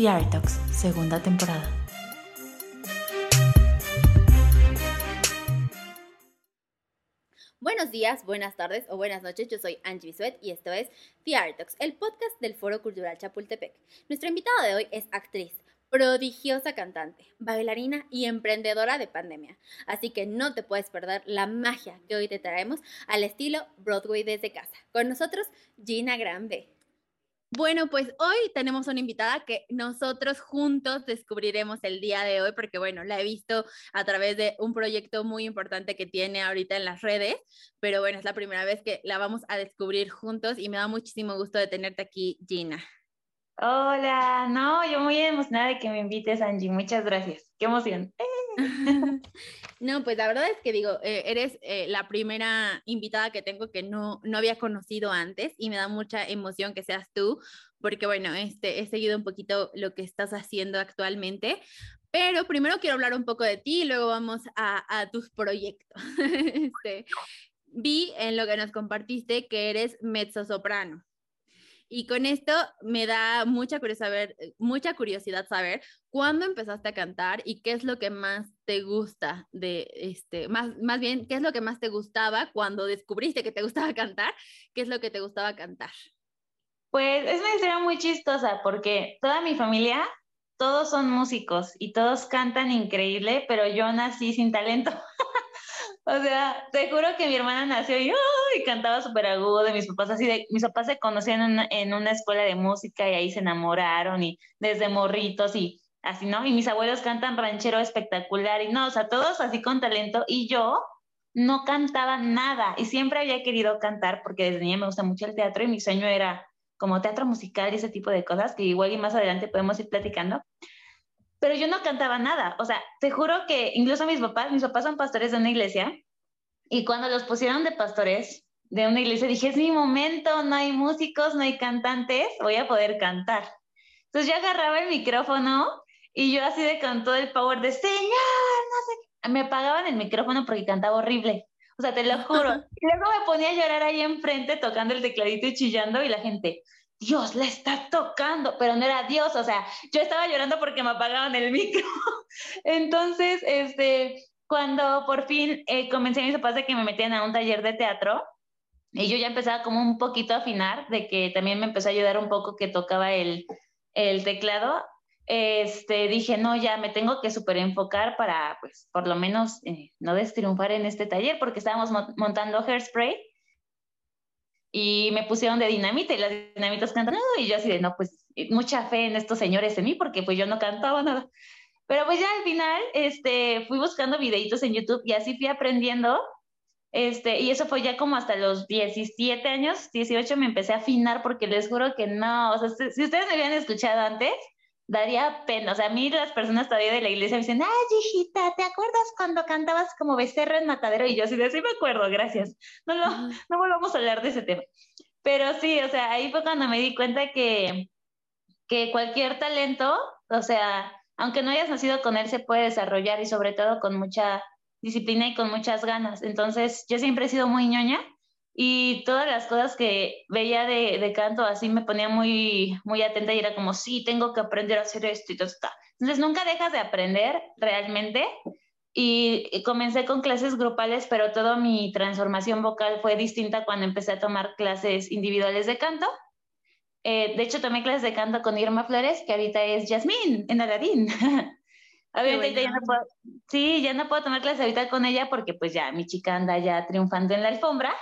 The Art Talks, segunda temporada. Buenos días, buenas tardes o buenas noches. Yo soy Angie Bisuet y esto es The Art Talks, el podcast del Foro Cultural Chapultepec. Nuestra invitada de hoy es actriz, prodigiosa cantante, bailarina y emprendedora de pandemia. Así que no te puedes perder la magia que hoy te traemos al estilo Broadway desde casa. Con nosotros, Gina Granbe. Bueno, pues hoy tenemos una invitada que nosotros juntos descubriremos el día de hoy, porque bueno, la he visto a través de un proyecto muy importante que tiene ahorita en las redes, pero bueno, es la primera vez que la vamos a descubrir juntos y me da muchísimo gusto de tenerte aquí, Gina. Hola, no, yo muy emocionada de que me invites, Angie. Muchas gracias. Qué emoción. no, pues la verdad es que digo, eh, eres eh, la primera invitada que tengo que no, no había conocido antes y me da mucha emoción que seas tú, porque bueno, este, he seguido un poquito lo que estás haciendo actualmente, pero primero quiero hablar un poco de ti y luego vamos a, a tus proyectos. este, vi en lo que nos compartiste que eres mezzosoprano. Y con esto me da mucha curiosidad, saber, mucha curiosidad saber cuándo empezaste a cantar y qué es lo que más te gusta de este, más, más bien, qué es lo que más te gustaba cuando descubriste que te gustaba cantar, qué es lo que te gustaba cantar. Pues es una historia muy chistosa porque toda mi familia, todos son músicos y todos cantan increíble, pero yo nací sin talento. O sea, te juro que mi hermana nació y, cantaba súper agudo de mis papás, así de, mis papás se conocían en una, escuela de música y ahí se enamoraron y desde morritos y así, ¿no? Y mis abuelos cantan ranchero espectacular y no, o sea, todos así con talento y yo no cantaba nada y siempre había querido cantar porque desde niña me gusta mucho el teatro y mi sueño era como teatro musical y ese tipo de cosas que igual y más adelante podemos ir platicando pero yo no cantaba nada. O sea, te juro que incluso mis papás, mis papás son pastores de una iglesia, y cuando los pusieron de pastores de una iglesia, dije, es mi momento, no hay músicos, no hay cantantes, voy a poder cantar. Entonces yo agarraba el micrófono y yo así de con todo el power de, Señor, no sé, me apagaban el micrófono porque cantaba horrible. O sea, te lo juro. Y luego me ponía a llorar ahí enfrente tocando el tecladito y chillando y la gente, Dios la está tocando, pero no era Dios, o sea, yo estaba llorando porque me apagaban el micro. Entonces, este, cuando por fin eh, comencé a mis papás de que me metían a un taller de teatro, y yo ya empezaba como un poquito a afinar, de que también me empezó a ayudar un poco que tocaba el, el teclado, este, dije, no, ya me tengo que súper enfocar para, pues, por lo menos eh, no destriunfar en este taller, porque estábamos montando Hairspray y me pusieron de dinamita y las dinamitas cantando y yo así de, no, pues mucha fe en estos señores en mí porque pues yo no cantaba nada. Pero pues ya al final, este, fui buscando videitos en YouTube y así fui aprendiendo, este, y eso fue ya como hasta los 17 años, 18 me empecé a afinar porque les juro que no, o sea, si ustedes me habían escuchado antes, daría pena. O sea, a mí las personas todavía de la iglesia me dicen, ay, hijita, ¿te acuerdas cuando cantabas como becerra en matadero? Y yo de, sí me acuerdo, gracias. No, no, no volvamos a hablar de ese tema. Pero sí, o sea, ahí fue cuando me di cuenta que, que cualquier talento, o sea, aunque no hayas nacido con él, se puede desarrollar y sobre todo con mucha disciplina y con muchas ganas. Entonces, yo siempre he sido muy ñoña y todas las cosas que veía de, de, canto así me ponía muy, muy atenta y era como, sí, tengo que aprender a hacer esto y todo esto. Entonces nunca dejas de aprender realmente y comencé con clases grupales, pero toda mi transformación vocal fue distinta cuando empecé a tomar clases individuales de canto. Eh, de hecho, tomé clases de canto con Irma Flores, que ahorita es Yasmín en Aladín. Obviamente ya no puedo, sí, ya no puedo tomar clases ahorita con ella porque pues ya mi chica anda ya triunfando en la alfombra,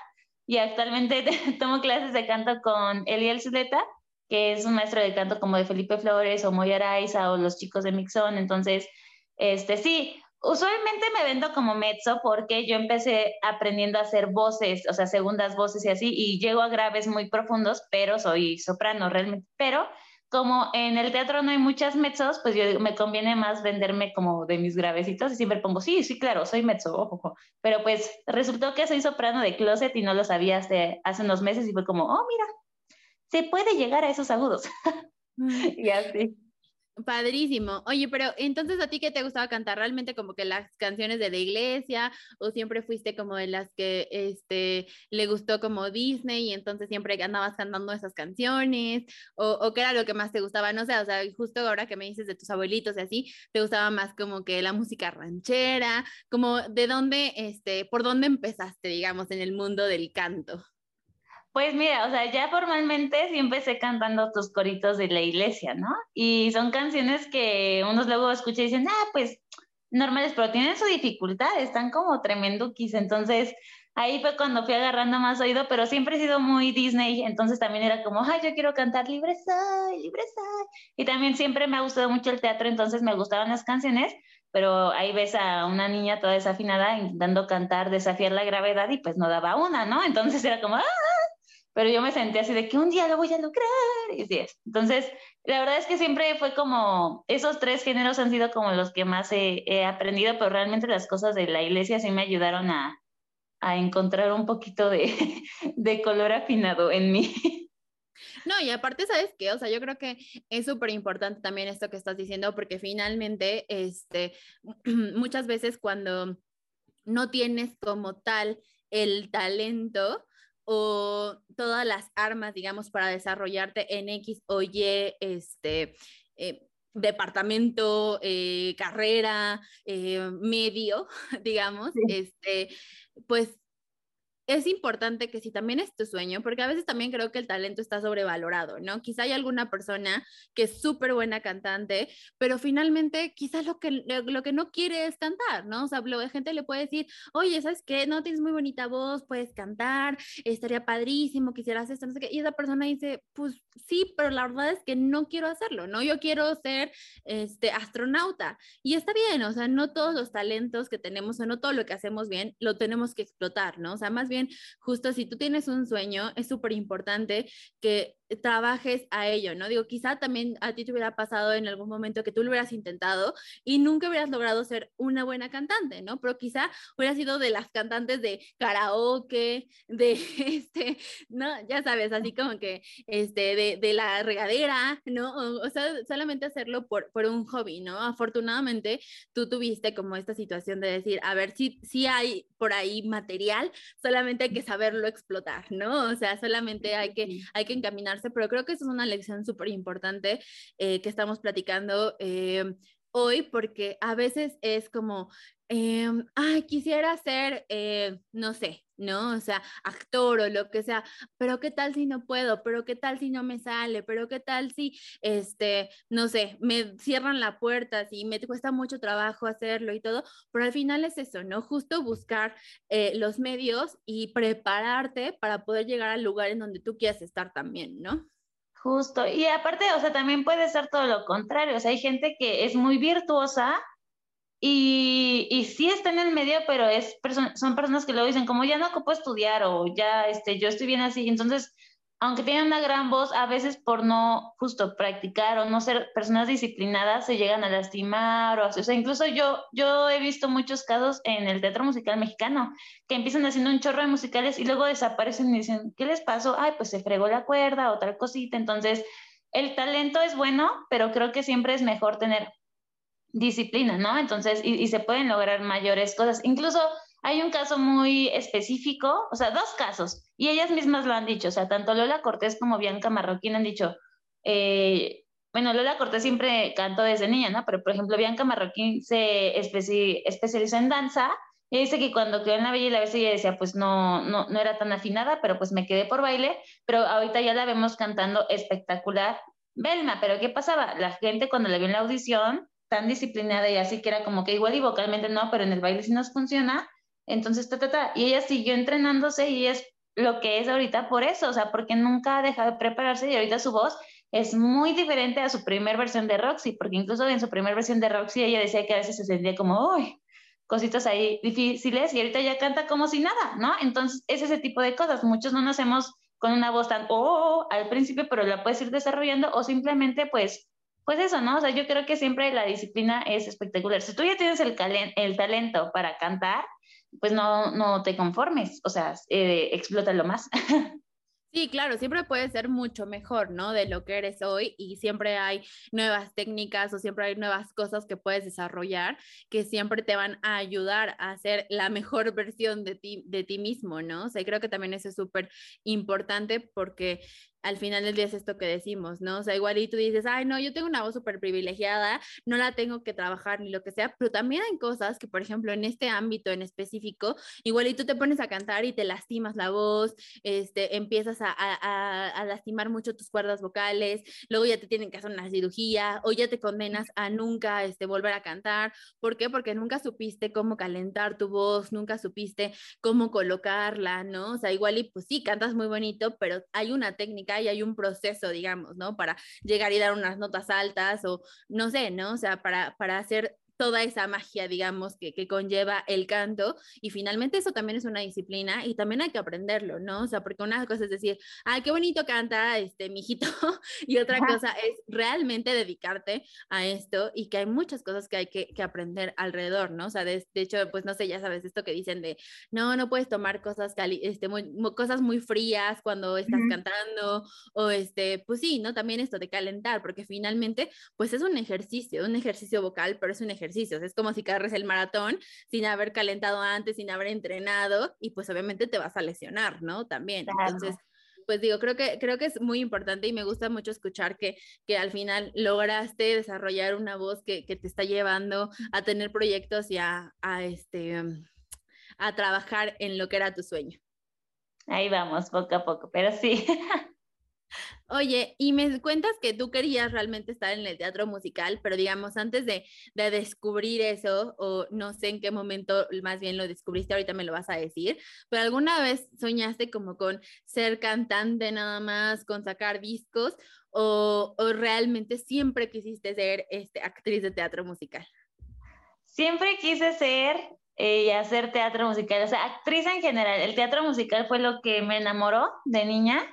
y actualmente tomo clases de canto con Eliel Zuleta, que es un maestro de canto como de Felipe Flores o Moy Araiza o los chicos de Mixon. Entonces, este sí, usualmente me vendo como mezzo porque yo empecé aprendiendo a hacer voces, o sea, segundas voces y así, y llego a graves muy profundos, pero soy soprano realmente. Pero como en el teatro no hay muchas mezzos, pues yo me conviene más venderme como de mis gravecitos y siempre pongo, sí, sí, claro, soy mezzo, ojo, pero pues resultó que soy soprano de closet y no lo sabía hace, hace unos meses y fue como, oh, mira, se puede llegar a esos agudos. Mm. y así. Padrísimo. Oye, pero entonces a ti qué te gustaba cantar realmente como que las canciones de la iglesia o siempre fuiste como de las que este le gustó como Disney y entonces siempre andabas cantando esas canciones o, o qué era lo que más te gustaba, no sé, o sea, justo ahora que me dices de tus abuelitos y así, te gustaba más como que la música ranchera, como de dónde este, por dónde empezaste, digamos, en el mundo del canto. Pues mira, o sea, ya formalmente sí empecé cantando tus coritos de la iglesia, ¿no? Y son canciones que unos luego escuchan y dicen, ah, pues normales, pero tienen su dificultad, están como tremenduquis. Entonces, ahí fue cuando fui agarrando más oído, pero siempre he sido muy Disney, entonces también era como, ay, yo quiero cantar libre soy, libre. Y también siempre me ha gustado mucho el teatro, entonces me gustaban las canciones, pero ahí ves a una niña toda desafinada intentando cantar, desafiar la gravedad y pues no daba una, ¿no? Entonces era como, ¡ah! Pero yo me sentí así de que un día lo voy a lograr, y así es. Entonces, la verdad es que siempre fue como, esos tres géneros han sido como los que más he, aprendido, pero realmente las cosas de la iglesia sí me ayudaron a, a encontrar un poquito de, de color afinado en mí. No, y aparte, ¿sabes qué? O sea, yo creo que es súper importante también esto que estás diciendo, porque finalmente, este, muchas veces cuando no tienes como tal el talento, o todas las armas, digamos, para desarrollarte en X o Y, este, eh, departamento, eh, carrera, eh, medio, digamos, este, pues es importante que si también es tu sueño, porque a veces también creo que el talento está sobrevalorado, ¿no? Quizá hay alguna persona que es súper buena cantante, pero finalmente quizás lo que, lo que no quiere es cantar, ¿no? O sea, la gente le puede decir, oye, ¿sabes qué? No tienes muy bonita voz, puedes cantar, estaría padrísimo, quisieras esto, no sé qué. Y esa persona dice, pues sí, pero la verdad es que no quiero hacerlo, ¿no? Yo quiero ser este, astronauta. Y está bien, o sea, no todos los talentos que tenemos o no todo lo que hacemos bien lo tenemos que explotar, ¿no? O sea, más bien justo si tú tienes un sueño, es súper importante que trabajes a ello, ¿no? Digo, quizá también a ti te hubiera pasado en algún momento que tú lo hubieras intentado y nunca hubieras logrado ser una buena cantante, ¿no? Pero quizá hubieras sido de las cantantes de karaoke, de este, ¿no? Ya sabes, así como que, este, de, de la regadera, ¿no? O, sea, solamente hacerlo por, por un hobby, ¿no? Afortunadamente, tú tuviste como esta situación de decir, a ver, si, si hay por ahí material, solamente hay que saberlo explotar, ¿no? O sea, solamente hay que, hay que encaminar pero creo que esa es una lección súper importante eh, que estamos platicando eh, hoy, porque a veces es como, em, ay, quisiera ser, eh, no sé, ¿no? O sea, actor o lo que sea, pero qué tal si no puedo, pero qué tal si no me sale, pero qué tal si, este, no sé, me cierran la puerta, si me cuesta mucho trabajo hacerlo y todo, pero al final es eso, ¿no? Justo buscar eh, los medios y prepararte para poder llegar al lugar en donde tú quieras estar también, ¿no? Justo, y aparte, o sea, también puede ser todo lo contrario, o sea, hay gente que es muy virtuosa y, y sí está en el medio, pero es son personas que luego dicen, como ya no ocupo estudiar o ya este, yo estoy bien así. Entonces, aunque tienen una gran voz, a veces por no justo practicar o no ser personas disciplinadas, se llegan a lastimar. O, o sea, incluso yo, yo he visto muchos casos en el teatro musical mexicano que empiezan haciendo un chorro de musicales y luego desaparecen y dicen, ¿qué les pasó? Ay, pues se fregó la cuerda o tal cosita. Entonces, el talento es bueno, pero creo que siempre es mejor tener disciplina, ¿no? Entonces, y, se pueden lograr mayores cosas. Incluso hay un caso muy específico, o sea, dos casos, y ellas mismas lo han dicho, o sea, tanto Lola Cortés como Bianca Marroquín han dicho, eh, bueno, Lola Cortés siempre cantó desde niña, ¿no? Pero, por ejemplo, Bianca Marroquín se especializó en danza y dice que cuando quedó en La Bella y la Bestia ella decía, pues no, no, no era tan afinada, pero pues me quedé por baile, pero ahorita ya la vemos cantando espectacular. Belma, pero ¿qué pasaba? La gente cuando la vio en la audición tan disciplinada y así que era como que igual y vocalmente no, pero en el baile sí nos funciona. Entonces, ta, ta, ta. Y ella siguió entrenándose y es lo que es ahorita por eso, o sea, porque nunca ha dejado de prepararse y ahorita su voz es muy diferente a su primer versión de Roxy, porque incluso en su primer versión de Roxy ella decía que a veces se sentía como, uy, cositas ahí difíciles y ahorita ya canta como si nada, ¿no? Entonces, es ese tipo de cosas. Muchos no nacemos con una voz tan, oh, al principio, pero la puedes ir desarrollando o simplemente, pues, pues eso, ¿no? O sea, yo creo que siempre la disciplina es espectacular. Si tú ya tienes el, el talento para cantar, pues no, no te conformes, o sea, eh, explótalo más. Sí, claro, siempre puede ser mucho mejor, ¿no? De lo que eres hoy y siempre hay nuevas técnicas o siempre hay nuevas cosas que puedes desarrollar que siempre te van a ayudar a ser la mejor versión de ti, de ti mismo, ¿no? O sea, creo que también eso es súper importante porque al final del día es esto que decimos, ¿no? O sea, igual y tú dices, ay, no, yo tengo una voz súper privilegiada, no la tengo que trabajar ni lo que sea, pero también hay cosas que, por ejemplo, en este ámbito en específico, igual y tú te pones a cantar y te lastimas la voz, este, empiezas a, a, a lastimar mucho tus cuerdas vocales, luego ya te tienen que hacer una cirugía o ya te condenas a nunca este, volver a cantar. ¿Por qué? Porque nunca supiste cómo calentar tu voz, nunca supiste cómo colocarla, ¿no? O sea, igual y pues sí, cantas muy bonito, pero hay una técnica y hay un proceso, digamos, ¿no? Para llegar y dar unas notas altas o no sé, ¿no? O sea, para, para hacer toda esa magia, digamos, que, que, conlleva el canto. Y finalmente eso también es una disciplina y también hay que aprenderlo, ¿no? O sea, porque una cosa es decir, ay, qué bonito canta este mijito, y otra cosa es realmente dedicarte a esto y que hay muchas cosas que hay que, que aprender alrededor, ¿no? O sea, de, de, hecho, pues no sé, ya sabes, esto que dicen de, no, no puedes tomar cosas, cali este, muy, cosas muy frías cuando estás uh -huh. cantando, o este, pues sí, ¿no? También esto de calentar, porque finalmente, pues es un ejercicio, un ejercicio vocal, pero es un ejercicio ejercicios. Es como si corres el maratón sin haber calentado antes, sin haber entrenado y pues obviamente te vas a lesionar, ¿no? También. Claro. Entonces, pues digo, creo que, creo que es muy importante y me gusta mucho escuchar que, que al final lograste desarrollar una voz que, que te está llevando a tener proyectos y a, a, este, a trabajar en lo que era tu sueño. Ahí vamos, poco a poco, pero sí. Oye, y me cuentas que tú querías realmente estar en el teatro musical, pero digamos, antes de, de, descubrir eso, o no sé en qué momento más bien lo descubriste, ahorita me lo vas a decir, pero alguna vez soñaste como con ser cantante nada más, con sacar discos, o, o realmente siempre quisiste ser este, actriz de teatro musical? Siempre quise ser eh, y hacer teatro musical, o sea, actriz en general. El teatro musical fue lo que me enamoró de niña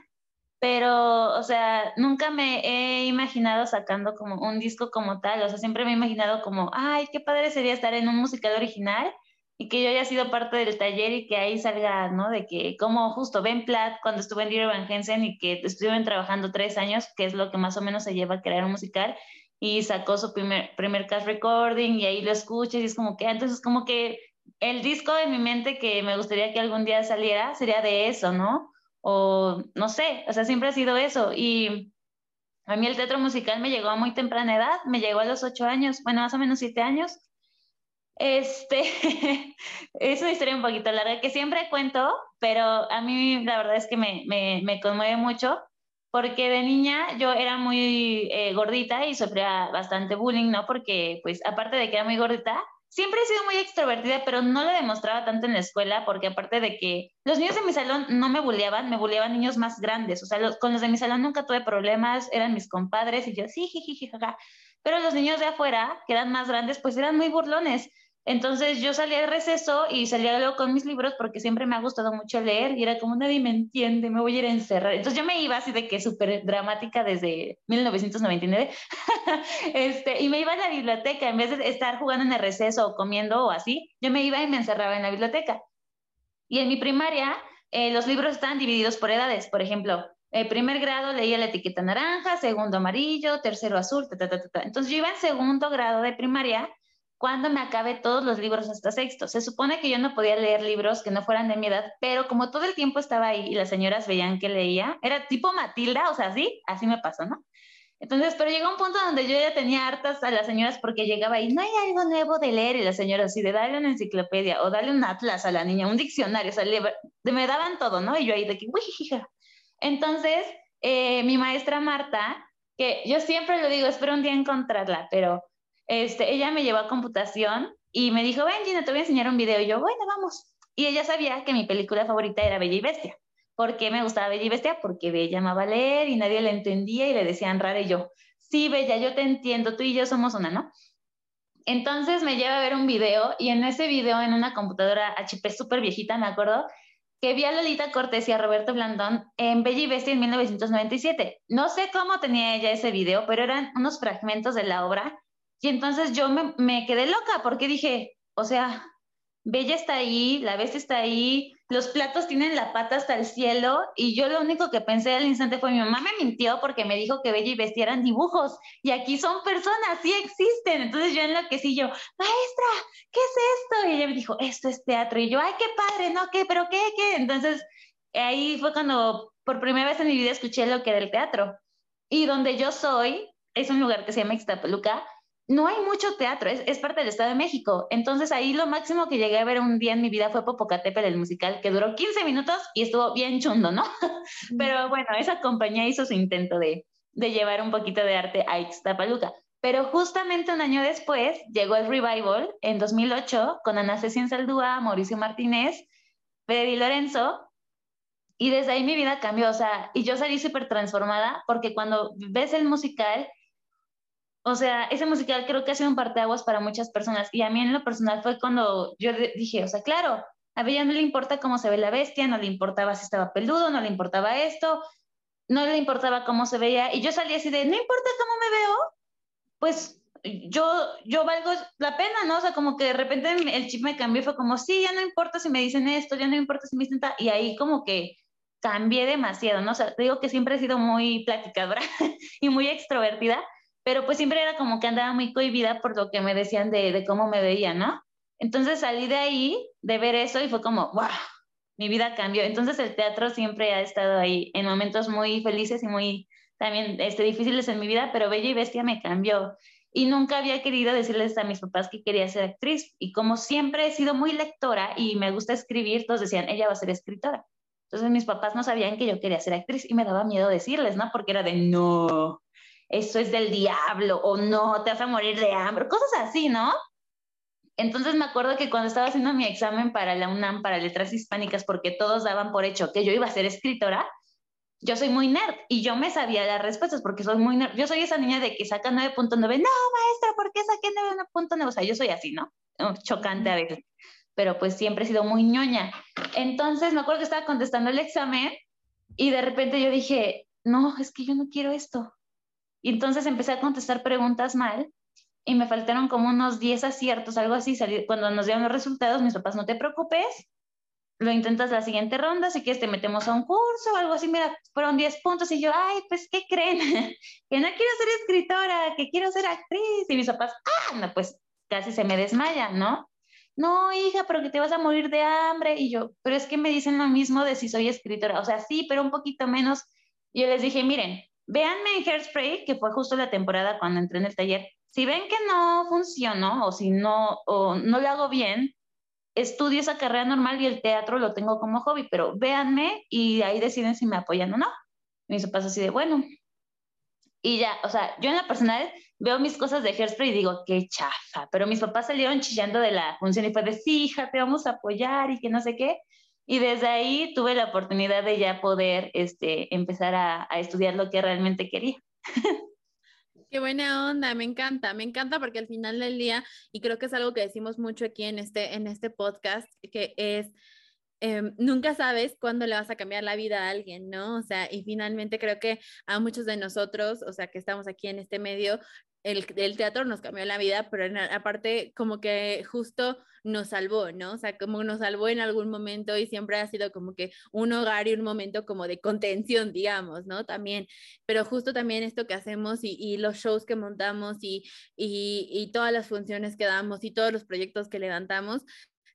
pero, o sea, nunca me he imaginado sacando como un disco como tal, o sea, siempre me he imaginado como, ay, qué padre sería estar en un musical original y que yo haya sido parte del taller y que ahí salga, ¿no? De que, como justo Ben Platt, cuando estuve en Dear Van Hensen y que estuvieron trabajando tres años, que es lo que más o menos se lleva a crear un musical, y sacó su primer, primer cast recording y ahí lo escuchas y es como que, entonces como que el disco de mi mente que me gustaría que algún día saliera sería de eso, ¿no? O no sé, o sea, siempre ha sido eso. Y a mí el teatro musical me llegó a muy temprana edad, me llegó a los ocho años, bueno, más o menos siete años. Este, es una historia un poquito larga que siempre cuento, pero a mí la verdad es que me, me, conmueve mucho porque de niña yo era muy eh, gordita y sufría bastante bullying, ¿no? Porque, pues, aparte de que era muy gordita, siempre he sido muy extrovertida, pero no lo demostraba tanto en la escuela, porque aparte de que los niños de mi salón no me bulleaban, me bulleaban niños más grandes. O sea, los, con los de mi salón nunca tuve problemas, eran mis compadres y yo, sí, jiji, jaja. Pero los niños de afuera, que eran más grandes, pues eran muy burlones. Entonces yo salía de receso y salía luego con mis libros porque siempre me ha gustado mucho leer y era como nadie me entiende, me voy a ir a encerrar. Entonces yo me iba así de que súper dramática desde 1999 este, y me iba a la biblioteca en vez de estar jugando en el receso o comiendo o así, yo me iba y me encerraba en la biblioteca. Y en mi primaria eh, los libros estaban divididos por edades, por ejemplo, el primer grado leía la etiqueta naranja, segundo amarillo, tercero azul, ta, ta, ta, ta. entonces yo iba en segundo grado de primaria cuando me acabé todos los libros hasta sexto. Se supone que yo no podía leer libros que no fueran de mi edad, pero como todo el tiempo estaba ahí y las señoras veían que leía, era tipo Matilda, o sea, sí, así me pasó, ¿no? Entonces, pero llegó un punto donde yo ya tenía hartas a las señoras porque llegaba ahí, no hay algo nuevo de leer, y las señoras así de darle una enciclopedia o darle un atlas a la niña, un diccionario, o sea, me daban todo, ¿no? Y yo ahí de que, uy, hija. Entonces, eh, mi maestra Marta, que yo siempre lo digo, espero un día encontrarla, pero este, ella me llevó a computación y me dijo, ven Gina, te voy a enseñar un video. Y yo, bueno, vamos. Y ella sabía que mi película favorita era Bella y Bestia. ¿Por qué me gustaba Bella y Bestia? Porque Bella amaba leer y nadie le entendía y le decían rara y yo, sí, Bella, yo te entiendo, tú y yo somos una, ¿no? Entonces me lleva a ver un video y en ese video, en una computadora HP súper viejita, me acuerdo, que vi a Lolita Cortés y a Roberto Blandón en Bella y Bestia en 1997. No sé cómo tenía ella ese video, pero eran unos fragmentos de la obra y entonces yo me, quedé loca porque dije, o sea, Bella está ahí, la bestia está ahí, los platos tienen la pata hasta el cielo y yo lo único que pensé al instante fue mi mamá me mintió porque me dijo que Bella y Bestia eran dibujos y aquí son personas, sí existen. Entonces yo enloquecí yo, maestra, ¿qué es esto? Y ella me dijo, esto es teatro. Y yo, ay, qué padre, ¿no? ¿Qué? ¿Pero qué? ¿Qué? Entonces ahí fue cuando por primera vez en mi vida escuché lo que era el teatro. Y donde yo soy, es un lugar que se llama Ixtapaluca, no hay mucho teatro, es, parte del Estado de México. Entonces ahí lo máximo que llegué a ver un día en mi vida fue Popocatépetl, el musical, que duró 15 minutos y estuvo bien chundo, ¿no? Pero bueno, esa compañía hizo su intento de, de llevar un poquito de arte a Ixtapaluca. Pero justamente un año después llegó el revival en 2008 con Ana Cecilia Saldúa, Mauricio Martínez, Freddy Lorenzo, y desde ahí mi vida cambió, o sea, y yo salí súper transformada porque cuando ves el musical o sea, ese musical creo que ha sido un parteaguas para muchas personas y a mí en lo personal fue cuando yo dije, o sea, claro, a ella no le importa cómo se ve la bestia, no le importaba si estaba peludo, no le importaba esto, no le importaba cómo se veía y yo salí así de, no importa cómo me veo, pues yo, yo valgo la pena, ¿no? O sea, como que de repente el chip me cambió, fue como, sí, ya no importa si me dicen esto, ya no importa si me dicen tal, y ahí como que cambié demasiado, ¿no? O sea, digo que siempre he sido muy platicadora y muy extrovertida, pero pues siempre era como que andaba muy cohibida por lo que me decían de, cómo me veía, ¿no? Entonces salí de ahí, de ver eso y fue como, wow, mi vida cambió. Entonces el teatro siempre ha estado ahí en momentos muy felices y muy también este, difíciles en mi vida, pero Bella y Bestia me cambió. Y nunca había querido decirles a mis papás que quería ser actriz. Y como siempre he sido muy lectora y me gusta escribir, todos decían, ella va a ser escritora. Entonces mis papás no sabían que yo quería ser actriz y me daba miedo decirles, ¿no? Porque era de, no, eso es del diablo o no, te vas a morir de hambre, cosas así, ¿no? Entonces me acuerdo que cuando estaba haciendo mi examen para la UNAM, para letras hispánicas, porque todos daban por hecho que yo iba a ser escritora, yo soy muy nerd y yo me sabía las respuestas porque soy muy nerd. Yo soy esa niña de que saca 9.9, no, maestra, ¿por qué saqué 9.9? O sea, yo soy así, ¿no? Chocante a veces, pero pues siempre he sido muy ñoña. Entonces me acuerdo que estaba contestando el examen y de repente yo dije, no, es que yo no quiero esto. Y entonces empecé a contestar preguntas mal y me faltaron como unos 10 aciertos, algo así. Cuando nos dieron los resultados, mis papás, no te preocupes, lo intentas la siguiente ronda, si quieres te metemos a un curso o algo así. Mira, fueron 10 puntos y yo, ay, pues, ¿qué creen? que no quiero ser escritora, que quiero ser actriz. Y mis papás, ah, no, pues casi se me desmayan, ¿no? No, hija, pero que te vas a morir de hambre. Y yo, pero es que me dicen lo mismo de si soy escritora. O sea, sí, pero un poquito menos. Y yo les dije, miren, Véanme en Hairspray, que fue justo la temporada cuando entré en el taller. Si ven que no funcionó o si no, o no lo hago bien, estudio esa carrera normal y el teatro lo tengo como hobby, pero véanme y ahí deciden si me apoyan o no. Y eso pasa así de bueno. Y ya, o sea, yo en la personal veo mis cosas de Hairspray y digo, qué chafa, pero mis papás salieron chillando de la función y fue de, sí, hija, te vamos a apoyar y que no sé qué. Y desde ahí tuve la oportunidad de ya poder este, empezar a, a estudiar lo que realmente quería. Qué buena onda, me encanta, me encanta porque al final del día, y creo que es algo que decimos mucho aquí en este, en este podcast, que es, em, nunca sabes cuándo le vas a cambiar la vida a alguien, ¿no? O sea, y finalmente creo que a muchos de nosotros, o sea, que estamos aquí en este medio, el, teatro nos cambió la vida, pero aparte como que justo nos salvó, ¿no? O sea, como nos salvó en algún momento y siempre ha sido como que un hogar y un momento como de contención, digamos, ¿no? También, pero justo también esto que hacemos y, los shows que montamos y, y todas las funciones que damos y todos los proyectos que levantamos,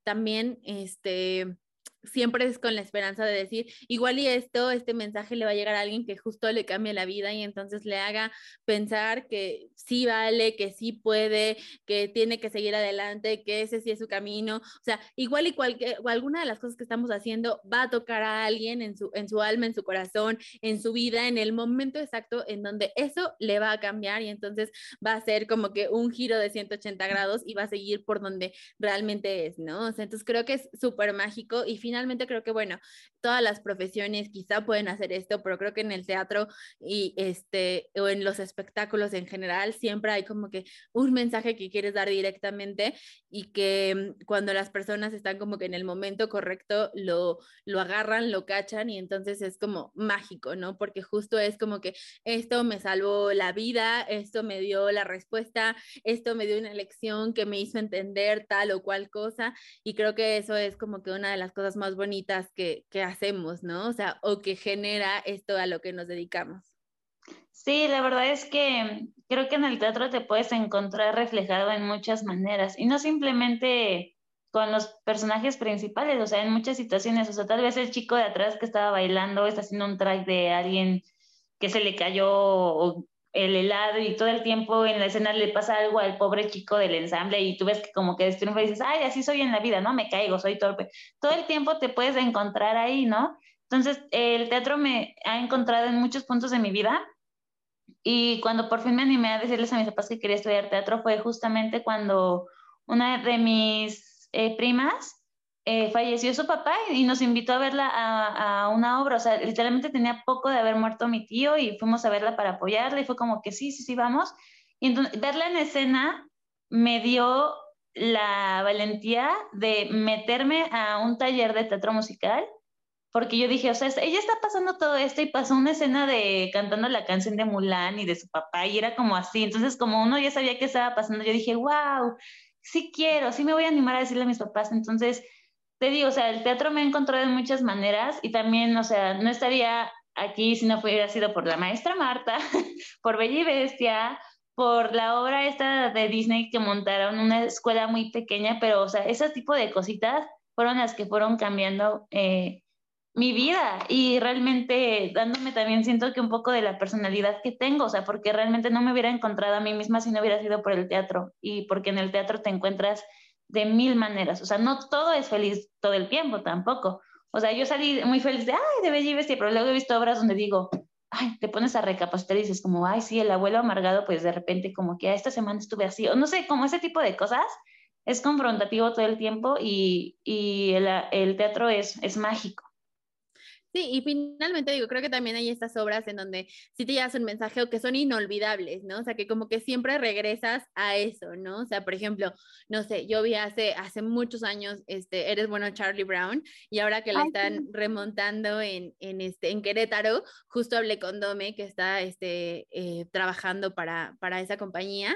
también, este, siempre es con la esperanza de decir, igual y esto, este mensaje le va a llegar a alguien que justo le cambie la vida y entonces le haga pensar que sí vale, que sí puede, que tiene que seguir adelante, que ese sí es su camino. O sea, igual y cualquier, alguna de las cosas que estamos haciendo va a tocar a alguien en su, en su alma, en su corazón, en su vida, en el momento exacto en donde eso le va a cambiar y entonces va a ser como que un giro de 180 grados y va a seguir por donde realmente es, ¿no? O entonces creo que es súper mágico y finalmente creo que, bueno, todas las profesiones quizá pueden hacer esto, pero creo que en el teatro y este, o en los espectáculos en general, siempre hay como que un mensaje que quieres dar directamente y que mm, cuando las personas están como que en el momento correcto lo, lo agarran, lo cachan y entonces es como mágico, ¿no? Porque justo es como que esto me salvó la vida, esto me dio la respuesta, esto me dio una lección que me hizo entender tal o cual cosa y creo que eso es como que una de las cosas más bonitas que, que hacemos, ¿no? O sea, o que genera esto a lo que nos dedicamos. Sí, la verdad es que creo que en el teatro te puedes encontrar reflejado en muchas maneras y no simplemente con los personajes principales, o sea, en muchas situaciones, o sea, tal vez el chico de atrás que estaba bailando está haciendo un track de alguien que se le cayó el helado y todo el tiempo en la escena le pasa algo al pobre chico del ensamble y tú ves que como que destriunfa y dices, ay, así soy en la vida, ¿no? Me caigo, soy torpe. Todo el tiempo te puedes encontrar ahí, ¿no? Entonces, el teatro me ha encontrado en muchos puntos de mi vida y cuando por fin me animé a decirles a mis papás que quería estudiar teatro fue justamente cuando una de mis eh, primas eh, falleció su papá y, nos invitó a verla a, una obra. O sea, literalmente tenía poco de haber muerto mi tío y fuimos a verla para apoyarla y fue como que sí, sí, sí, vamos. Y entonces verla en escena me dio la valentía de meterme a un taller de teatro musical porque yo dije, o sea, ella está pasando todo esto y pasó una escena de cantando la canción de Mulan y de su papá y era como así. Entonces, como uno ya sabía qué estaba pasando, yo dije, wow, sí quiero, sí me voy a animar a decirle a mis papás. Entonces, te digo, o sea, el teatro me ha encontrado de muchas maneras y también, o sea, no estaría aquí si no hubiera sido por la maestra Marta, por Bella y Bestia, por la obra esta de Disney que montaron, una escuela muy pequeña, pero, o sea, ese tipo de cositas fueron las que fueron cambiando eh, mi vida y realmente dándome también siento que un poco de la personalidad que tengo, o sea, porque realmente no me hubiera encontrado a mí misma si no hubiera sido por el teatro y porque en el teatro te encuentras de mil maneras, o sea, no todo es feliz todo el tiempo tampoco. O sea, yo salí muy feliz de, ay, de Bella Bestia, pero luego he visto obras donde digo, ay, te pones a recapacitar y dices como, ay, sí, el abuelo amargado, pues de repente como que esta semana estuve así, o no sé, como ese tipo de cosas, es confrontativo todo el tiempo y, y el, el, teatro es, es mágico. Sí, y finalmente digo, creo que también hay estas obras en donde sí te llevas un mensaje o que son inolvidables, ¿no? O sea, que como que siempre regresas a eso, ¿no? O sea, por ejemplo, no sé, yo vi hace, hace muchos años, este, Eres bueno Charlie Brown, y ahora que la están remontando en, en, este, en Querétaro, justo hablé con Dome, que está este, eh, trabajando para, para esa compañía,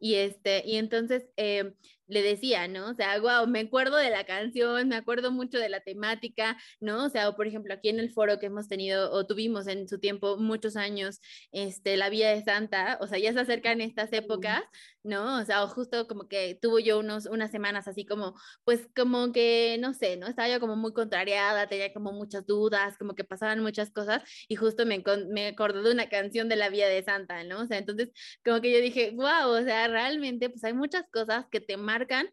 y, este, y entonces eh, le decía, ¿no? O sea, wow, me acuerdo de la canción, me acuerdo mucho de la temática, ¿no? O sea, o por ejemplo, aquí en el foro que hemos tenido o tuvimos en su tiempo muchos años, este, la Vía de Santa, o sea, ya se acercan estas épocas, ¿no? O sea, o justo como que tuvo yo unos, unas semanas así como, pues como que, no sé, ¿no? Estaba yo como muy contrariada, tenía como muchas dudas, como que pasaban muchas cosas y justo me, me acordé de una canción de la Vía de Santa, ¿no? O sea, entonces como que yo dije, wow, o sea, realmente pues hay muchas cosas que te marcan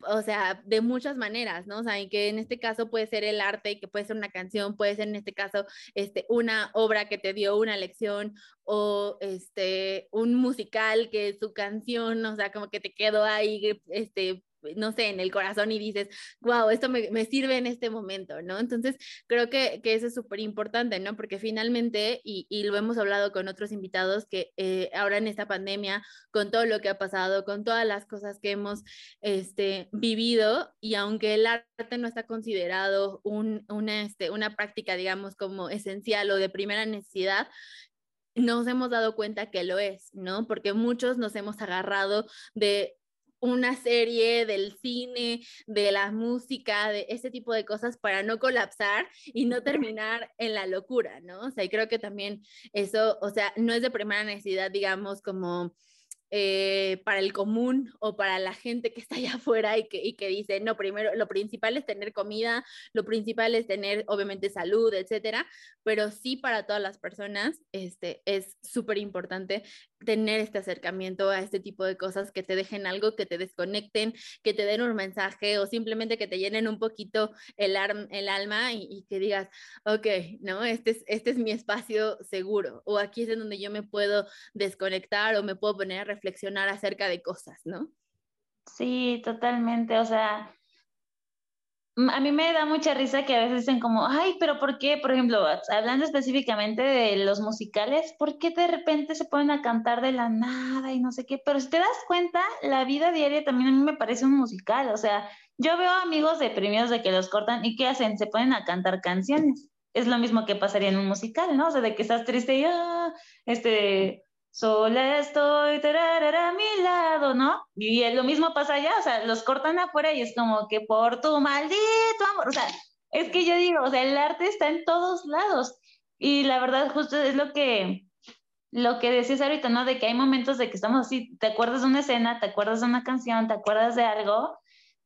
o sea, de muchas maneras, ¿no? O sea, que en este caso puede ser el arte, que puede ser una canción, puede ser en este caso este, una obra que te dio una lección o este, un musical que su canción, o sea, como que te quedó ahí este, no sé, en el corazón y dices, wow, esto me, me sirve en este momento, ¿no? Entonces, creo que, que eso es súper importante, ¿no? Porque finalmente, y, y, lo hemos hablado con otros invitados, que eh, ahora en esta pandemia, con todo lo que ha pasado, con todas las cosas que hemos este, vivido, y aunque el arte no está considerado un, una, este, una práctica, digamos, como esencial o de primera necesidad, nos hemos dado cuenta que lo es, ¿no? Porque muchos nos hemos agarrado de una serie del cine, de la música, de ese tipo de cosas para no colapsar y no terminar en la locura, ¿no? O sea, y creo que también eso, o sea, no es de primera necesidad, digamos, como eh, para el común o para la gente que está allá afuera y que, y que dice, no, primero, lo principal es tener comida, lo principal es tener, obviamente, salud, etcétera, pero sí para todas las personas este, es súper importante tener este acercamiento a este tipo de cosas que te dejen algo, que te desconecten, que te den un mensaje o simplemente que te llenen un poquito el, el alma y, que digas, ok, no, este es, este es mi espacio seguro o aquí es en donde yo me puedo desconectar o me puedo poner a reflexionar acerca de cosas, ¿no? Sí, totalmente, o sea, a mí me da mucha risa que a veces dicen como, ay, pero ¿por qué? Por ejemplo, hablando específicamente de los musicales, ¿por qué de repente se ponen a cantar de la nada y no sé qué? Pero si te das cuenta, la vida diaria también a mí me parece un musical. O sea, yo veo amigos deprimidos de que los cortan y ¿qué hacen? Se ponen a cantar canciones. Es lo mismo que pasaría en un musical, ¿no? O sea, de que estás triste y, ah, este, sola estoy, tararara, a mi lado, ¿no? Y lo mismo pasa allá, o sea, los cortan afuera y es como que por tu maldito amor, o sea, es que yo digo, o sea, el arte está en todos lados. Y la verdad, justo es lo que, lo que decías ahorita, ¿no? De que hay momentos de que estamos así, te acuerdas de una escena, te acuerdas de una canción, te acuerdas de algo,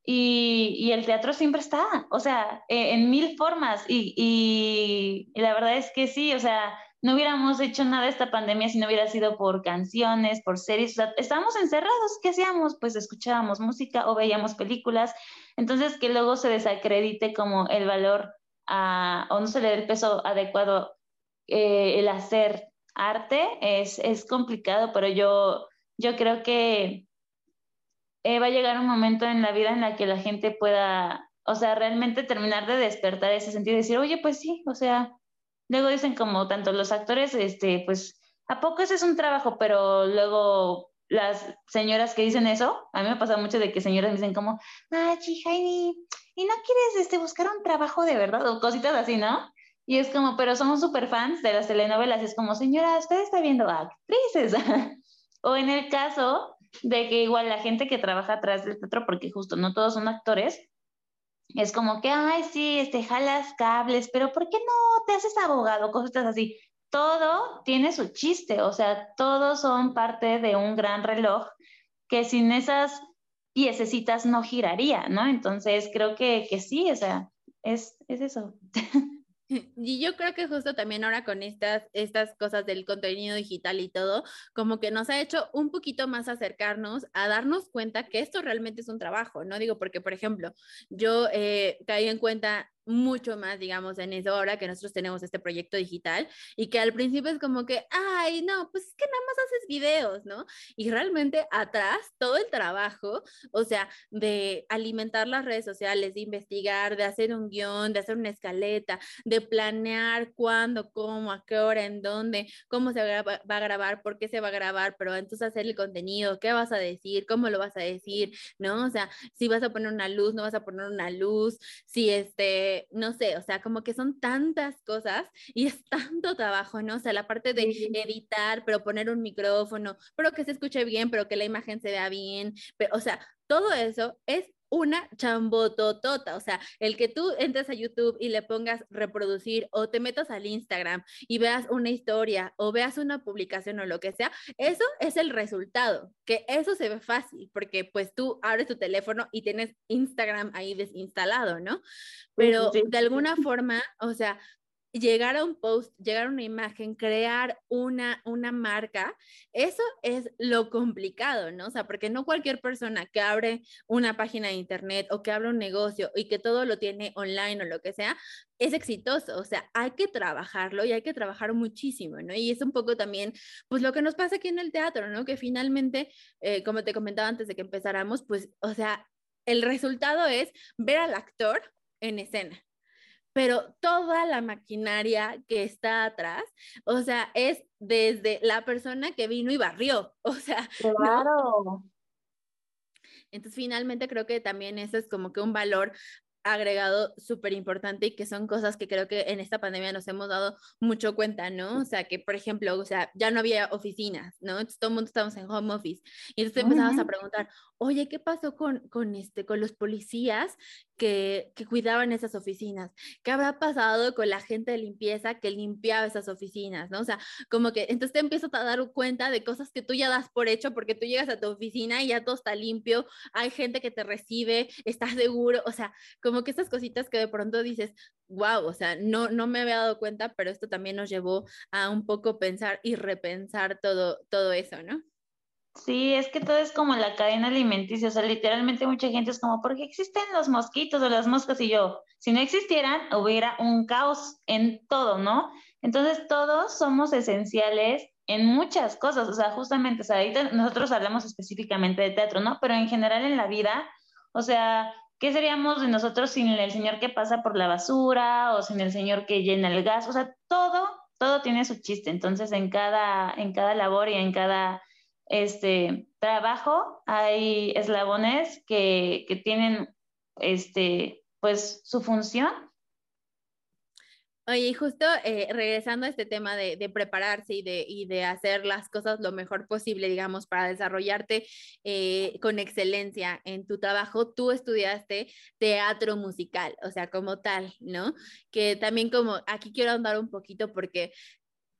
y, y el teatro siempre está, o sea, e, en mil formas. Y, y, y, la verdad es que sí, o sea, no hubiéramos hecho nada esta pandemia si no hubiera sido por canciones, por series, o sea, estábamos encerrados, ¿qué hacíamos? Pues escuchábamos música o veíamos películas, entonces que luego se desacredite como el valor a, o no se le dé el peso adecuado eh, el hacer arte es, es complicado, pero yo, yo creo que eh, va a llegar un momento en la vida en la que la gente pueda, o sea, realmente terminar de despertar ese sentido y decir, oye, pues sí, o sea, luego dicen como tanto los actores, este, pues, ¿a poco ese es un trabajo? Pero luego las señoras que dicen eso, a mí me pasa mucho de que señoras me dicen como, ah, Jaime, ¿y no quieres este, buscar un trabajo de verdad? O cositas así, ¿no? Y es como, pero somos súper fans de las telenovelas, es como, señora, usted está viendo actrices. o en el caso de que igual la gente que trabaja atrás del teatro, porque justo no todos son actores, es como que, ay, sí, este, jalas cables, pero ¿por qué no te haces abogado? Cosas así. Todo tiene su chiste, o sea, todos son parte de un gran reloj que sin esas piececitas no giraría, ¿no? Entonces creo que, que sí, o sea, es, es eso. Y yo creo que justo también ahora con estas, estas cosas del contenido digital y todo, como que nos ha hecho un poquito más acercarnos a darnos cuenta que esto realmente es un trabajo, ¿no? Digo, porque, por ejemplo, yo eh, caí en cuenta mucho más, digamos, en eso ahora que nosotros tenemos este proyecto digital y que al principio es como que, ay, no, pues es que nada más haces videos, ¿no? Y realmente atrás todo el trabajo, o sea, de alimentar las redes sociales, de investigar, de hacer un guion, de hacer una escaleta, de planear cuándo, cómo, a qué hora, en dónde, cómo se va a grabar, por qué se va a grabar, pero entonces hacer el contenido, qué vas a decir, cómo lo vas a decir, ¿no? O sea, si vas a poner una luz, no vas a poner una luz, si este no sé, o sea, como que son tantas cosas y es tanto trabajo, ¿no? O sea, la parte de editar, pero poner un micrófono, pero que se escuche bien, pero que la imagen se vea bien, pero, o sea, todo eso es una chambototota, o sea, el que tú entres a YouTube y le pongas reproducir o te metas al Instagram y veas una historia o veas una publicación o lo que sea, eso es el resultado, que eso se ve fácil porque pues tú abres tu teléfono y tienes Instagram ahí desinstalado, ¿no? Pero de alguna forma, o sea, llegar a un post, llegar a una imagen, crear una, una marca, eso es lo complicado, ¿no? O sea, porque no cualquier persona que abre una página de internet o que abre un negocio y que todo lo tiene online o lo que sea, es exitoso. O sea, hay que trabajarlo y hay que trabajar muchísimo, ¿no? Y es un poco también, pues lo que nos pasa aquí en el teatro, ¿no? Que finalmente, eh, como te comentaba antes de que empezáramos, pues, o sea, el resultado es ver al actor en escena pero toda la maquinaria que está atrás, o sea, es desde la persona que vino y barrió, o sea. Claro. Entonces, finalmente creo que también eso es como que un valor agregado súper importante y que son cosas que creo que en esta pandemia nos hemos dado mucho cuenta, ¿no? O sea, que por ejemplo, o sea, ya no había oficinas, ¿no? Entonces todo el mundo estábamos en home office y entonces empezabas a preguntar, oye, ¿qué pasó con, con, este, con los policías que, que, cuidaban esas oficinas? ¿Qué habrá pasado con la gente de limpieza que limpiaba esas oficinas? ¿no? O sea, como que entonces te empiezas a dar cuenta de cosas que tú ya das por hecho porque tú llegas a tu oficina y ya todo está limpio, hay gente que te recibe, estás seguro, o sea, como que esas cositas que de pronto dices, wow, o sea, no, no me había dado cuenta, pero esto también nos llevó a un poco pensar y repensar todo, todo eso, ¿no? Sí, es que todo es como la cadena alimenticia, o sea, literalmente mucha gente es como, ¿por qué existen los mosquitos o las moscas? Y yo, si no existieran, hubiera un caos en todo, ¿no? Entonces, todos somos esenciales en muchas cosas, o sea, justamente, o sea, ahorita nosotros hablamos específicamente de teatro, ¿no? Pero en general en la vida, o sea, ¿qué seríamos de nosotros sin el señor que pasa por la basura o sin el señor que llena el gas? O sea, todo, todo tiene su chiste, entonces en cada, en cada labor y en cada este trabajo, hay eslabones que, que tienen este, pues su función. Oye, justo eh, regresando a este tema de, prepararse y de, y de, hacer las cosas lo mejor posible, digamos, para desarrollarte eh, con excelencia en tu trabajo, tú estudiaste teatro musical, o sea, como tal, ¿no? Que también como, aquí quiero andar un poquito porque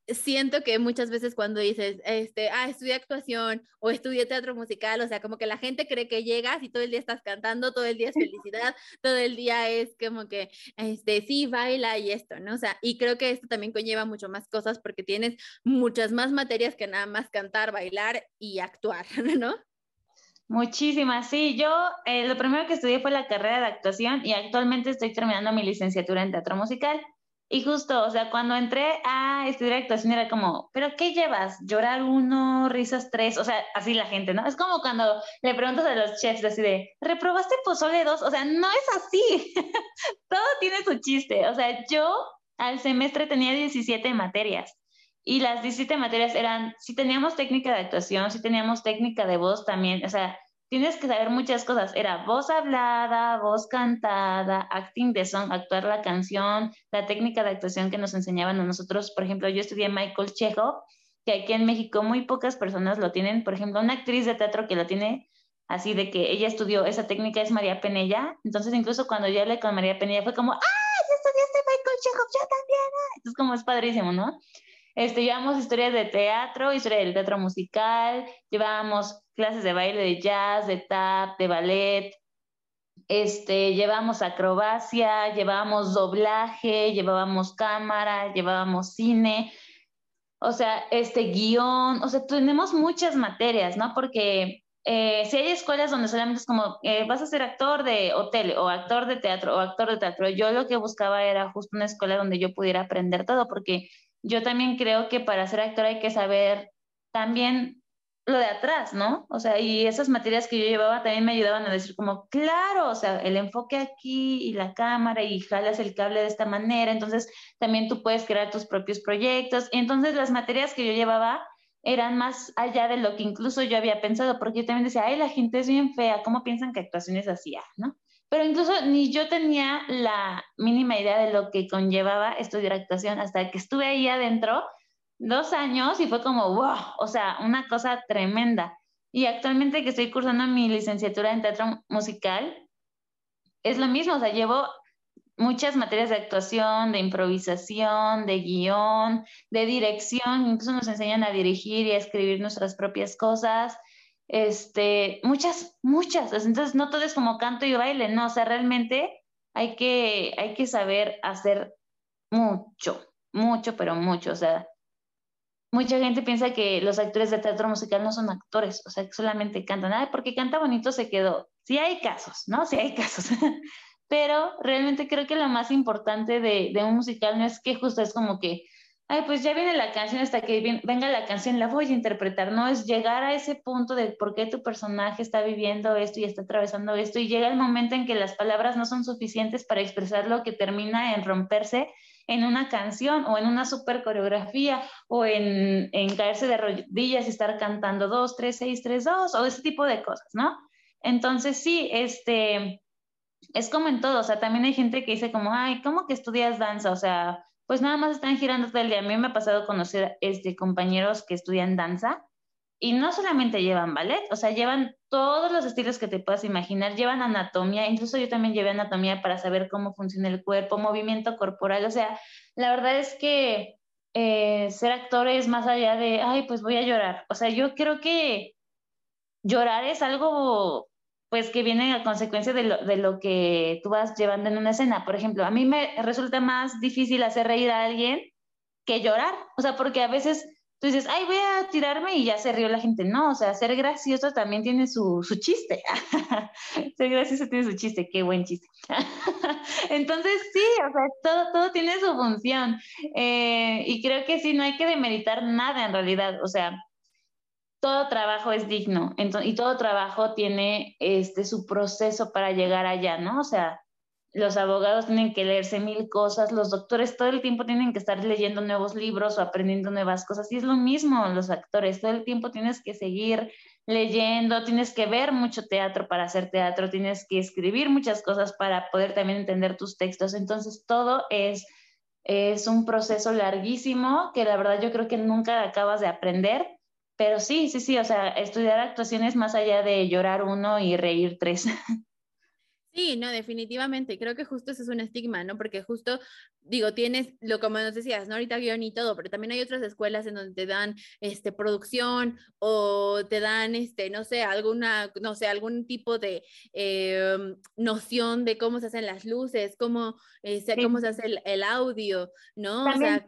siento que muchas veces cuando dices, este, ah, estudié actuación o estudié teatro musical, o sea, como que la gente cree que llegas y todo el día estás cantando, todo el día es felicidad, todo el día es como que, este, sí, baila y esto, ¿no? O sea, y creo que esto también conlleva mucho más cosas porque tienes muchas más materias que nada más cantar, bailar y actuar, ¿no? Muchísimas, sí. Yo eh, lo primero que estudié fue la carrera de actuación y actualmente estoy terminando mi licenciatura en teatro musical. Y justo, o sea, cuando entré a estudiar actuación era como, ¿pero qué llevas? ¿Llorar uno, risas tres? O sea, así la gente, ¿no? Es como cuando le preguntas a los chefs así de, ¿reprobaste pozole dos? O sea, no es así. Todo tiene su chiste. O sea, yo al semestre tenía 17 materias y las 17 materias eran, si teníamos técnica de actuación, si teníamos técnica de voz también, o sea, tienes que saber muchas cosas. Era voz hablada, voz cantada, acting de song, actuar la canción, la técnica de actuación que nos enseñaban a nosotros. Por ejemplo, yo estudié Michael Chekhov, que aquí en México muy pocas personas lo tienen. Por ejemplo, una actriz de teatro que lo tiene así de que ella estudió esa técnica es María Penella. Entonces, incluso cuando yo hablé con María Penella fue como, ¡ah, ya estudiaste Michael Chekhov, yo también! Entonces, como es padrísimo, ¿no? Este, llevamos historias de teatro, historia del teatro musical, llevábamos clases de baile de jazz, de tap, de ballet, este, llevamos acrobacia, llevábamos doblaje, llevábamos cámara, llevábamos cine, o sea, este guion, o sea, tenemos muchas materias, ¿no? Porque eh, si hay escuelas donde solamente es como, eh, vas a ser actor de hotel o actor de teatro o actor de teatro, yo lo que buscaba era justo una escuela donde yo pudiera aprender todo, porque yo también creo que para ser actor hay que saber también lo de atrás, ¿no? O sea, y esas materias que yo llevaba también me ayudaban a decir como, claro, o sea, el enfoque aquí y la cámara y jalas el cable de esta manera, entonces también tú puedes crear tus propios proyectos. Entonces las materias que yo llevaba eran más allá de lo que incluso yo había pensado, porque yo también decía, ay, la gente es bien fea, ¿cómo piensan que actuaciones hacía, no? Pero incluso ni yo tenía la mínima idea de lo que conllevaba estudiar actuación hasta que estuve ahí adentro dos años y fue como, wow, o sea, una cosa tremenda. Y actualmente que estoy cursando mi licenciatura en teatro musical, es lo mismo, o sea, llevo muchas materias de actuación, de improvisación, de guion, de dirección, incluso nos enseñan a dirigir y a escribir nuestras propias cosas este, muchas, muchas. Entonces, no todo es como canto y baile, no, o sea, realmente hay que, hay que saber hacer mucho, mucho, pero mucho. O sea, mucha gente piensa que los actores de teatro musical no son actores, o sea, que solamente cantan. Ay, porque canta bonito se quedó. Sí hay casos, ¿no? Sí hay casos. pero realmente creo que lo más importante de, de un musical no es que justo es como que ay, pues ya viene la canción, hasta que venga la canción la voy a interpretar, no es llegar a ese punto de por qué tu personaje está viviendo esto y está atravesando esto y llega el momento en que las palabras no son suficientes para expresar lo que termina en romperse en una canción o en una super coreografía o en, en caerse de rodillas y estar cantando dos, tres, seis, tres, dos o ese tipo de cosas, ¿no? Entonces sí, este, es como en todo, o sea, también hay gente que dice como, ay, ¿cómo que estudias danza? O sea, pues nada más están girando todo el día. A mí me ha pasado conocer este, compañeros que estudian danza y no solamente llevan ballet, o sea, llevan todos los estilos que te puedas imaginar, llevan anatomía, incluso yo también llevé anatomía para saber cómo funciona el cuerpo, movimiento corporal, o sea, la verdad es que eh, ser actor es más allá de, ay, pues voy a llorar, o sea, yo creo que llorar es algo pues que viene a consecuencia de lo, de lo que tú vas llevando en una escena. Por ejemplo, a mí me resulta más difícil hacer reír a alguien que llorar, o sea, porque a veces tú dices, ay, voy a tirarme y ya se rió la gente. No, o sea, ser gracioso también tiene su, su chiste. ser gracioso tiene su chiste, qué buen chiste. Entonces, sí, o sea, todo, todo tiene su función. Eh, y creo que sí, no hay que demeritar nada en realidad. O sea, todo trabajo es digno y todo trabajo tiene este, su proceso para llegar allá, ¿no? O sea, los abogados tienen que leerse mil cosas, los doctores todo el tiempo tienen que estar leyendo nuevos libros o aprendiendo nuevas cosas. Y es lo mismo los actores, todo el tiempo tienes que seguir leyendo, tienes que ver mucho teatro para hacer teatro, tienes que escribir muchas cosas para poder también entender tus textos. Entonces, todo es es un proceso larguísimo que la verdad yo creo que nunca acabas de aprender, pero sí, sí, sí, o sea, estudiar actuaciones más allá de llorar uno y reír tres. Sí, no, definitivamente. Creo que justo eso es un estigma, ¿no? Porque justo, digo, tienes, lo como nos decías, ¿no? Ahorita guion y todo, pero también hay otras escuelas en donde te dan, este, producción o te dan, este, no sé, alguna, no sé, algún tipo de em, noción de cómo se hacen las luces, cómo, eh, cómo se hace el, audio, ¿no? o sea,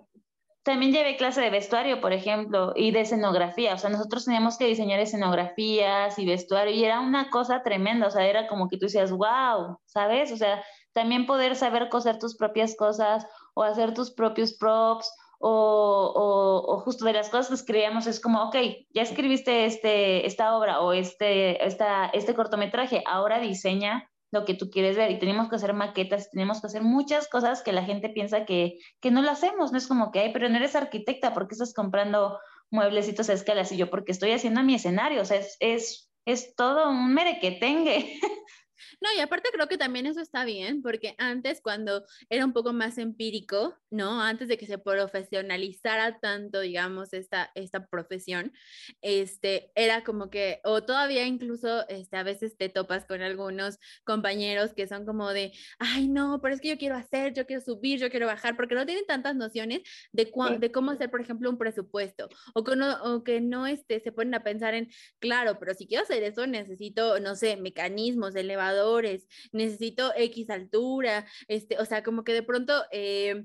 también llevé clase de vestuario, por ejemplo, y de escenografía. O sea, nosotros teníamos que diseñar escenografías y vestuario y era una cosa tremenda. O sea, era como que tú decías, wow, ¿sabes? O sea, también poder saber coser tus propias cosas o hacer tus propios props o, o, justo de las cosas que escribíamos es como, ok, ya escribiste este, esta obra o este, esta, este cortometraje, ahora diseña lo que tú quieres ver y tenemos que hacer maquetas, tenemos que hacer muchas cosas que la gente piensa que, que no lo hacemos, no es como que, ay, pero no eres arquitecta, ¿por qué estás comprando mueblecitos a escalas? Y yo, porque estoy haciendo mi escenario, o sea, es, es, es todo un merequetengue. No, y aparte creo que también eso está bien, porque antes cuando era un poco más empírico, ¿no? Antes de que se profesionalizara tanto, digamos, esta, esta profesión, este, era como que, o todavía incluso, este, a veces te topas con algunos compañeros que son como de, ay, no, pero es que yo quiero hacer, yo quiero subir, yo quiero bajar, porque no tienen tantas nociones de, de cómo hacer, por ejemplo, un presupuesto, o que no, o que no este, se ponen a pensar en, claro, pero si quiero hacer eso, necesito, no sé, mecanismos, necesito X altura, este, o sea, como que de pronto eh,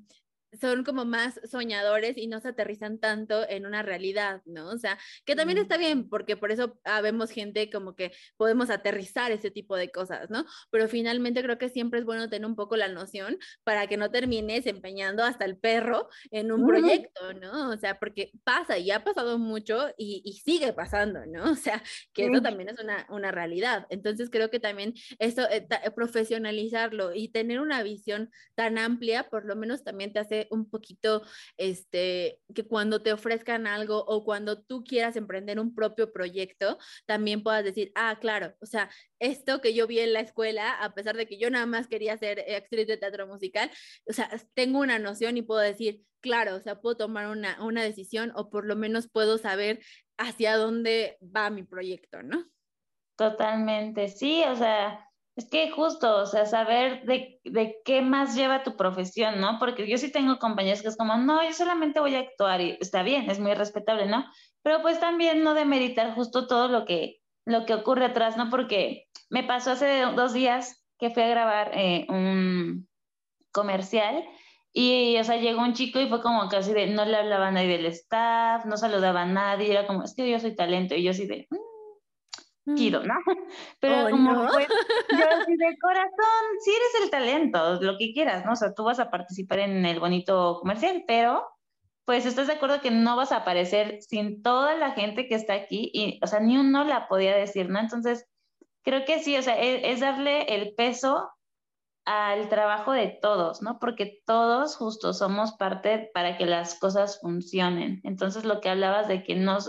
son como más soñadores y no se aterrizan tanto en una realidad, ¿no? O sea, que también está bien, porque por eso vemos gente como que podemos aterrizar ese tipo de cosas, ¿no? Pero finalmente creo que siempre es bueno tener un poco la noción para que no termines empeñando hasta el perro en un proyecto, ¿no? O sea, porque pasa y ha pasado mucho y, sigue pasando, ¿no? O sea, que eso también es una, una realidad. Entonces creo que también eso, eh, profesionalizarlo y tener una visión tan amplia, por lo menos también te hace un poquito, este, que cuando te ofrezcan algo o cuando tú quieras emprender un propio proyecto, también puedas decir, ah, claro, o sea, esto que yo vi en la escuela, a pesar de que yo nada más quería ser actriz de teatro musical, o sea, tengo una noción y puedo decir, claro, o sea, puedo tomar una, una decisión o por lo menos puedo saber hacia dónde va mi proyecto, ¿no? Totalmente, sí, o sea, es que justo, o sea, saber de, de, qué más lleva tu profesión, ¿no? Porque yo sí tengo compañeros que es como, no, yo solamente voy a actuar y está bien, es muy respetable, ¿no? Pero pues también no demeritar justo todo lo que, lo que ocurre atrás, ¿no? Porque me pasó hace dos días que fui a grabar eh, un comercial y, o sea, llegó un chico y fue como casi de, no le hablaba a nadie del staff, no saludaba a nadie, era como, es que yo soy talento, y yo así de, mm, chido, ¿no? Pero oh, como yo de corazón, si eres el talento, lo que quieras, ¿no? O sea, tú vas a participar en el bonito comercial, pero pues estás de acuerdo que no vas a aparecer sin toda la gente que está aquí y, o sea, ni uno la podía decir, ¿no? Entonces, creo que sí, o sea, e, es, darle el peso al trabajo de todos, ¿no? Porque todos justo somos parte para que las cosas funcionen. Entonces, lo que hablabas de que no,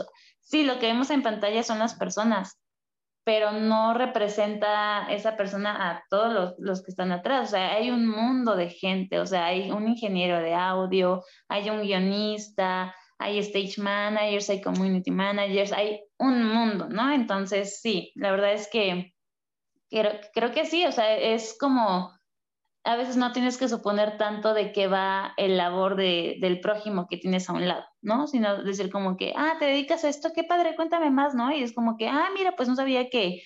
sí, lo que vemos en pantalla son las personas, pero no representa esa persona a todos los, que están atrás. O sea, hay un mundo de gente, o sea, hay un ingeniero de audio, hay un guionista, hay stage managers, hay community managers, hay un mundo, ¿no? Entonces, sí, la verdad es que creo, creo que sí, o sea, es como a veces no tienes que suponer tanto de qué va el labor de, del prójimo que tienes a un lado, ¿no? Sino decir como que, ah, te dedicas a esto, qué padre, cuéntame más, ¿no? Y es como que, ah, mira, pues no sabía que,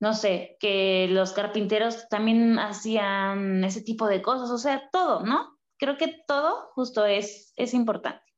no sé, que los carpinteros también hacían ese tipo de cosas, o sea, todo, ¿no? Creo que todo justo es, es importante.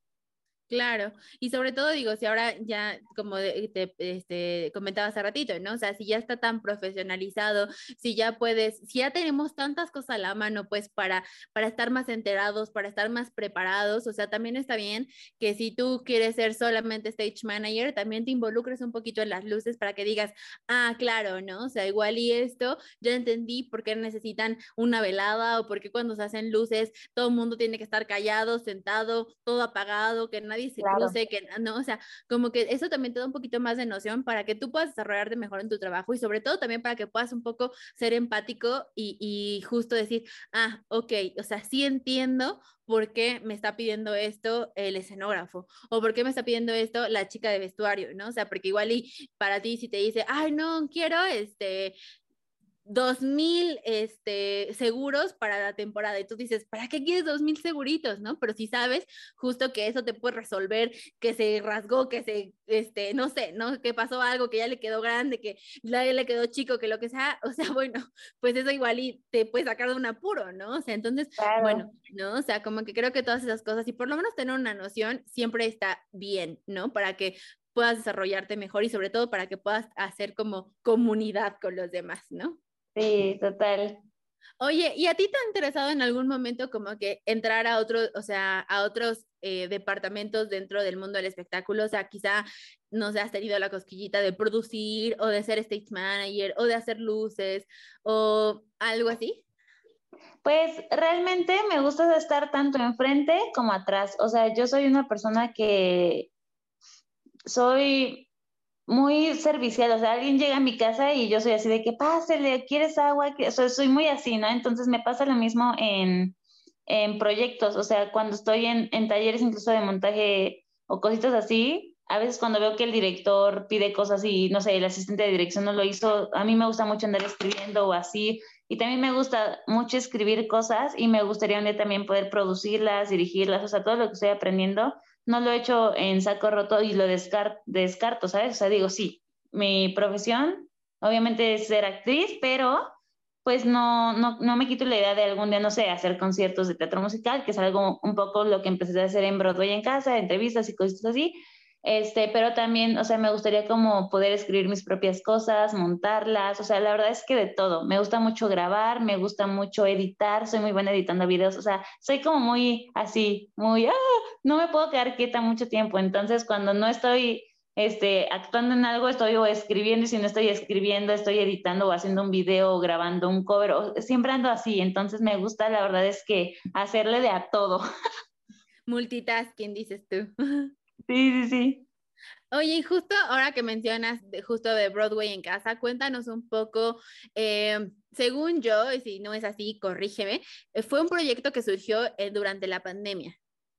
Claro, y sobre todo digo, si ahora ya, como te este, comentaba hace ratito, ¿no? O sea, si ya está tan profesionalizado, si ya puedes, si ya tenemos tantas cosas a la mano, pues para, para estar más enterados, para estar más preparados, o sea, también está bien que si tú quieres ser solamente stage manager, también te involucres un poquito en las luces para que digas, ah, claro, ¿no? O sea, igual y esto, ya entendí por qué necesitan una velada o por qué cuando se hacen luces todo el mundo tiene que estar callado, sentado, todo apagado, que nadie nadie se cruce, que no, o sea, como que eso también te da un poquito más de noción para que tú puedas desarrollarte mejor en tu trabajo y sobre todo también para que puedas un poco ser empático y, y justo decir, ah, ok, o sea, sí entiendo por qué me está pidiendo esto el escenógrafo o por qué me está pidiendo esto la chica de vestuario, ¿no? O sea, porque igual y para ti si te dice, ay, no, quiero este dos mil este, seguros para la temporada y tú dices, ¿para qué quieres dos mil seguritos? ¿no? Pero si sabes justo que eso te puede resolver, que se rasgó, que se, este, no sé, ¿no? Que pasó algo, que ya le quedó grande, que ya le quedó chico, que lo que sea, o sea, bueno, pues eso igual y te puede sacar de un apuro, ¿no? O sea, entonces, bueno, ¿no? O sea, como que creo que todas esas cosas y por lo menos tener una noción siempre está bien, ¿no? Para que puedas desarrollarte mejor y sobre todo para que puedas hacer como comunidad con los demás, ¿no? Sí, total. Oye, ¿y a ti te ha interesado en algún momento como que entrar a otros, o sea, a otros eh, departamentos dentro del mundo del espectáculo? O sea, quizá no sé, has tenido la cosquillita de producir o de ser stage manager o de hacer luces o algo así. Pues realmente me gusta estar tanto enfrente como atrás. O sea, yo soy una persona que soy muy servicial, o sea, alguien llega a mi casa y yo soy así de que pásele, ¿quieres agua? O sea, soy muy así, ¿no? Entonces me pasa lo mismo en, en proyectos, o sea, cuando estoy en, en, talleres incluso de montaje o cositas así, a veces cuando veo que el director pide cosas y, no sé, el asistente de dirección no lo hizo, a mí me gusta mucho andar escribiendo o así, y también me gusta mucho escribir cosas y me gustaría un día también poder producirlas, dirigirlas, o sea, todo lo que estoy aprendiendo no lo he hecho en saco roto y lo descarto, ¿sabes? O sea, digo, sí, mi profesión obviamente es ser actriz, pero pues no, no, no me quito la idea de algún día, no sé, hacer conciertos de teatro musical, que es algo un poco lo que empecé a hacer en Broadway en casa, entrevistas y cosas así, este, pero también, o sea, me gustaría como poder escribir mis propias cosas, montarlas, o sea, la verdad es que de todo. Me gusta mucho grabar, me gusta mucho editar, soy muy buena editando videos, o sea, soy como muy así, muy, ah, no me puedo quedar quieta mucho tiempo. Entonces, cuando no estoy este, actuando en algo, estoy o escribiendo y si no estoy escribiendo, estoy editando o haciendo un video o grabando un cover, o, siempre ando así. Entonces, me gusta, la verdad es que hacerle de a todo. Multitasking, dices tú. Sí, sí, sí. Oye, y justo ahora que mencionas justo de Broadway en casa, cuéntanos un poco, eh, según yo, y si no es así, corrígeme, eh, fue un proyecto que surgió eh, durante la pandemia,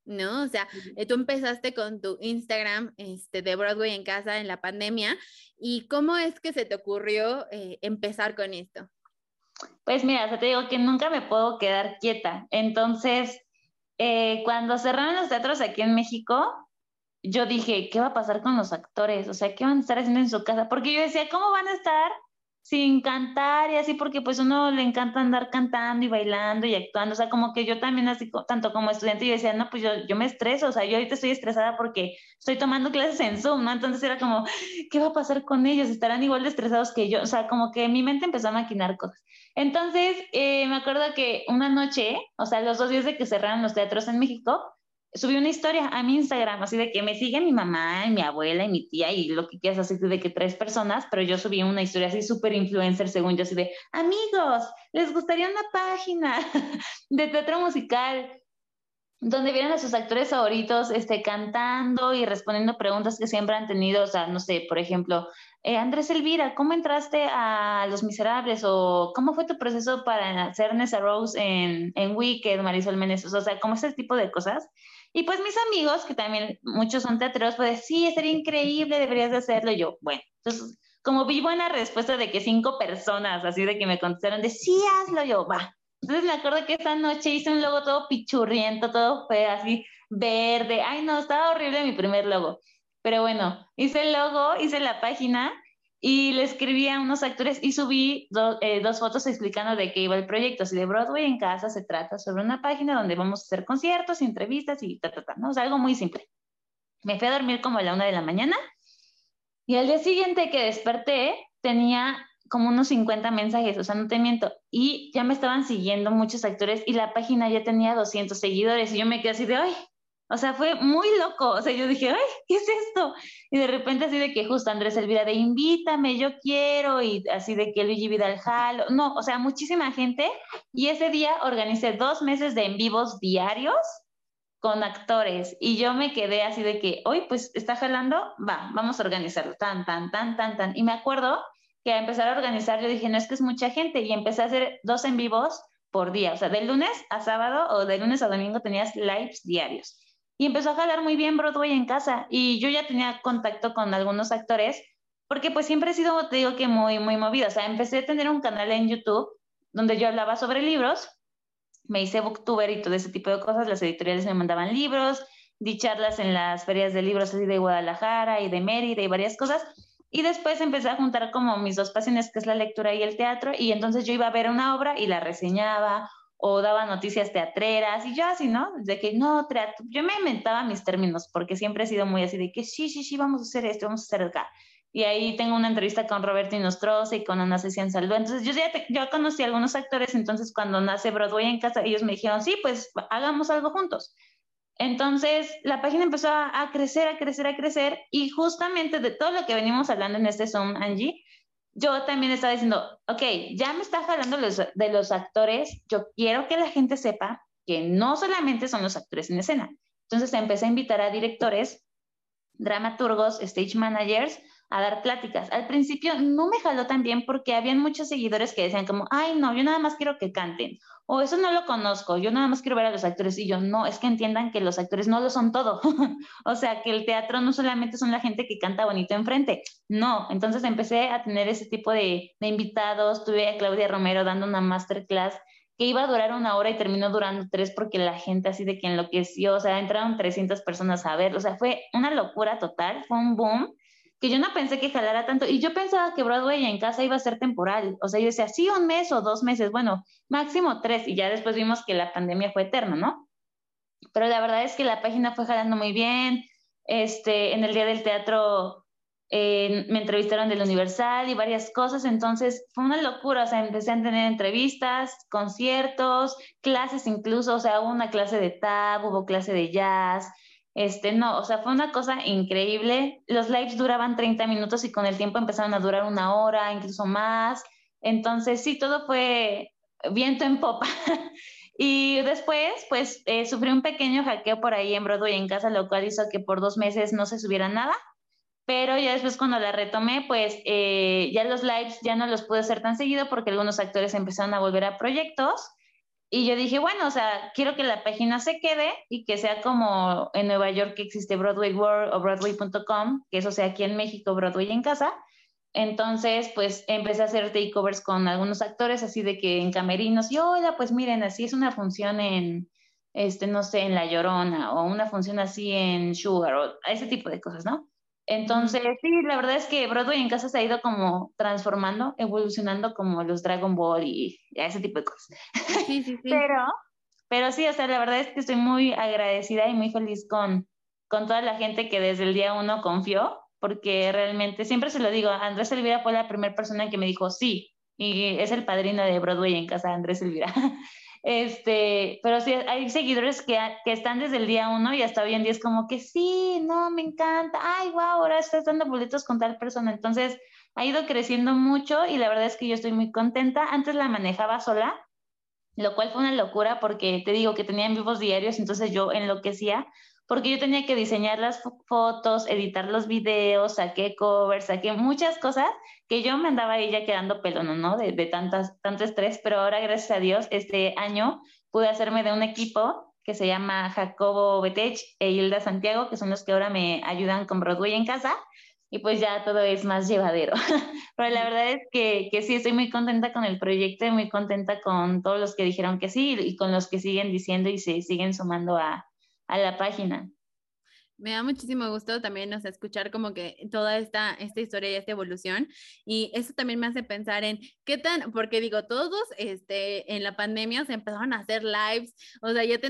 ¿no? O sea, tú empezaste con tu Instagram este, de Broadway en casa en la pandemia, ¿y cómo es que se te ocurrió empezar con esto? Pues mira, o te digo que nunca me puedo quedar quieta. Entonces, cuando cerraron los teatros aquí en México, yo dije, ¿qué va a pasar con los actores? O sea, ¿qué van a estar haciendo en su casa? Porque yo decía, ¿cómo van a estar sin cantar y así? Porque pues uno le encanta andar cantando y bailando y actuando. O sea, como que yo también así, tanto como estudiante, yo decía, no, pues yo, yo me estreso. O sea, yo ahorita estoy estresada porque estoy tomando clases en Zoom, ¿no? Entonces era como, ¿qué va a pasar con ellos? ¿Estarán igual de estresados que yo? O sea, como que mi mente empezó a maquinar cosas. Entonces, eh, me acuerdo que una noche, o sea, los dos días de que cerraron los teatros en México, subí una historia a mi Instagram, así de que me sigue mi mamá mi abuela y mi tía y lo que quieras, así de que tres personas, pero yo subí una historia así súper influencer, según yo, así de, amigos, ¿les gustaría una página de teatro musical? donde vieran a sus actores favoritos este, cantando y respondiendo preguntas que siempre han tenido, o sea, no sé, por ejemplo, eh, Andrés Elvira, ¿cómo entraste a Los Miserables? O ¿cómo fue tu proceso para hacer Nessa Rose en, en Wicked, Marisol Meneses? O sea, como ese tipo de cosas. Y pues mis amigos, que también muchos son teatreros, pues sí, sería increíble, deberías de hacerlo. Y yo, bueno, entonces, como vi buena respuesta de que cinco personas, así de que me contestaron de sí, hazlo, yo, va. Entonces me acuerdo que esa noche hice un logo todo pichurriento, todo fue así verde. Ay, no, estaba horrible mi primer logo. Pero bueno, hice el logo, hice la página y le escribí a unos actores y subí eh, dos fotos explicando de qué iba el proyecto. Si de Broadway en casa se trata sobre una página donde vamos a hacer conciertos, entrevistas y ta, ta, ta, ¿no? O sea, algo muy simple. Me fui a dormir como a la una de la mañana y al día siguiente que desperté tenía como unos 50 mensajes, o sea, no te miento. Y ya me estaban siguiendo muchos actores y la página ya tenía 200 seguidores y yo me quedé así de, ay, o sea, fue muy loco. O sea, yo dije, ay, ¿qué es esto? Y de repente así de que justo Andrés Elvira de invítame, yo quiero, y así de que Luigi Vidal jalo. No, o sea, muchísima gente. Y ese día organicé dos meses de en vivos diarios con actores y yo me quedé así de que, hoy pues está jalando, va, vamos a organizarlo, tan, tan, tan, tan, tan. Y me acuerdo que a empezar a organizar yo dije, no es que es mucha gente y empecé a hacer dos en vivos por día, o sea, de lunes a sábado o de lunes a domingo tenías lives diarios. Y empezó a jalar muy bien Broadway en casa y yo ya tenía contacto con algunos actores porque pues siempre he sido, te digo que muy, muy movida, o sea, empecé a tener un canal en YouTube donde yo hablaba sobre libros, me hice booktuber y todo ese tipo de cosas, las editoriales me mandaban libros, di charlas en las ferias de libros así de Guadalajara y de Mérida y varias cosas, y después empecé a juntar como mis dos pasiones, que es la lectura y el teatro, y entonces yo iba a ver una obra y la reseñaba o daba noticias teatreras y yo así, ¿no? De que no, teatro, yo me inventaba mis términos porque siempre he sido muy así de que sí, sí, sí, vamos a hacer esto, vamos a hacer acá. Y ahí tengo una entrevista con Roberto Inostroza y con Ana Cecilia Salud. Entonces yo ya yo conocí a algunos actores, entonces cuando nace Broadway en casa, ellos me dijeron, sí, pues hagamos algo juntos. Entonces la página empezó a, crecer, a crecer, a crecer y justamente de todo lo que venimos hablando en este Zoom, Angie, yo también estaba diciendo, ok, ya me está jalando los, de los actores, yo quiero que la gente sepa que no solamente son los actores en escena. Entonces empecé a invitar a directores, dramaturgos, stage managers, a dar pláticas. Al principio no me jaló tan bien porque habían muchos seguidores que decían como, ay, no, yo nada más quiero que canten, o eso no lo conozco, yo nada más quiero ver a los actores y yo no, es que entiendan que los actores no lo son todo. o sea, que el teatro no solamente son la gente que canta bonito enfrente, no. Entonces empecé a tener ese tipo de, de invitados, tuve a Claudia Romero dando una masterclass que iba a durar una hora y terminó durando tres porque la gente así de que enloqueció, o sea, entraron 300 personas a ver, o sea, fue una locura total, fue un boom que yo no pensé que jalara tanto. Y yo pensaba que Broadway en casa iba a ser temporal. O sea, yo decía, sí, un mes o dos meses, bueno, máximo tres. Y ya después vimos que la pandemia fue eterna, ¿no? Pero la verdad es que la página fue jalando muy bien. Este, en el Día del Teatro eh, me entrevistaron del Universal y varias cosas. Entonces fue una locura. O sea, empecé a tener entrevistas, conciertos, clases incluso. O sea, hubo una clase de tap, hubo clase de jazz este, no, o sea, fue una cosa increíble. Los lives duraban 30 minutos y con el tiempo empezaron a durar una hora, incluso más. Entonces, sí, todo fue viento en popa. y después, pues, eh, sufrí un pequeño hackeo por ahí en Broadway en casa, lo cual hizo que por dos meses no se subiera nada. Pero ya después cuando la retomé, pues eh, ya los lives ya no los pude hacer tan seguido porque algunos actores empezaron a volver a proyectos y yo dije, bueno, o sea, quiero que la página se quede y que sea como en Nueva York que existe Broadway World o Broadway.com, que eso sea aquí en México, Broadway en casa. Entonces, pues empecé a hacer takeovers con algunos actores, así de que en camerinos, y hola, pues miren, así es una función en, este, no sé, en La Llorona, o una función así en Sugar, o ese tipo de cosas, ¿no? Entonces, sí, la verdad es que Broadway en casa se ha ido como transformando, evolucionando como los Dragon Ball y ese tipo de cosas. Sí, sí, sí. pero, pero sí, o sea, la verdad es que estoy muy agradecida y muy feliz con, con toda la gente que desde el día uno confió, porque realmente, siempre se lo digo, Andrés Elvira fue la primera persona que me dijo sí, y es el padrino de Broadway en casa, Andrés Elvira. Este, pero sí, hay seguidores que, que, están desde el día uno y hasta hoy en día es como que sí, no, me encanta, ay, wow, ahora estás dando boletos con tal persona. Entonces, ha ido creciendo mucho y la verdad es que yo estoy muy contenta. Antes la manejaba sola, lo cual fue una locura porque te digo que tenía en vivos diarios, entonces yo enloquecía porque yo tenía que diseñar las fotos, editar los videos, saqué covers, saqué muchas cosas que yo me andaba ahí ya quedando pelón, ¿no? De, de tantas, tanto estrés, pero ahora gracias a Dios este año pude hacerme de un equipo que se llama Jacobo Betech e Hilda Santiago, que son los que ahora me ayudan con Broadway en casa, y pues ya todo es más llevadero. Pero la verdad es que, que, sí, estoy muy contenta con el proyecto y muy contenta con todos los que dijeron que sí y con los que siguen diciendo y se siguen sumando a, a la página. Me da muchísimo gusto también o escuchar como que toda esta, esta historia y esta evolución. Y eso también me hace pensar en qué tan, porque digo, todos este, en la pandemia se empezaron a hacer lives, o sea, ya te,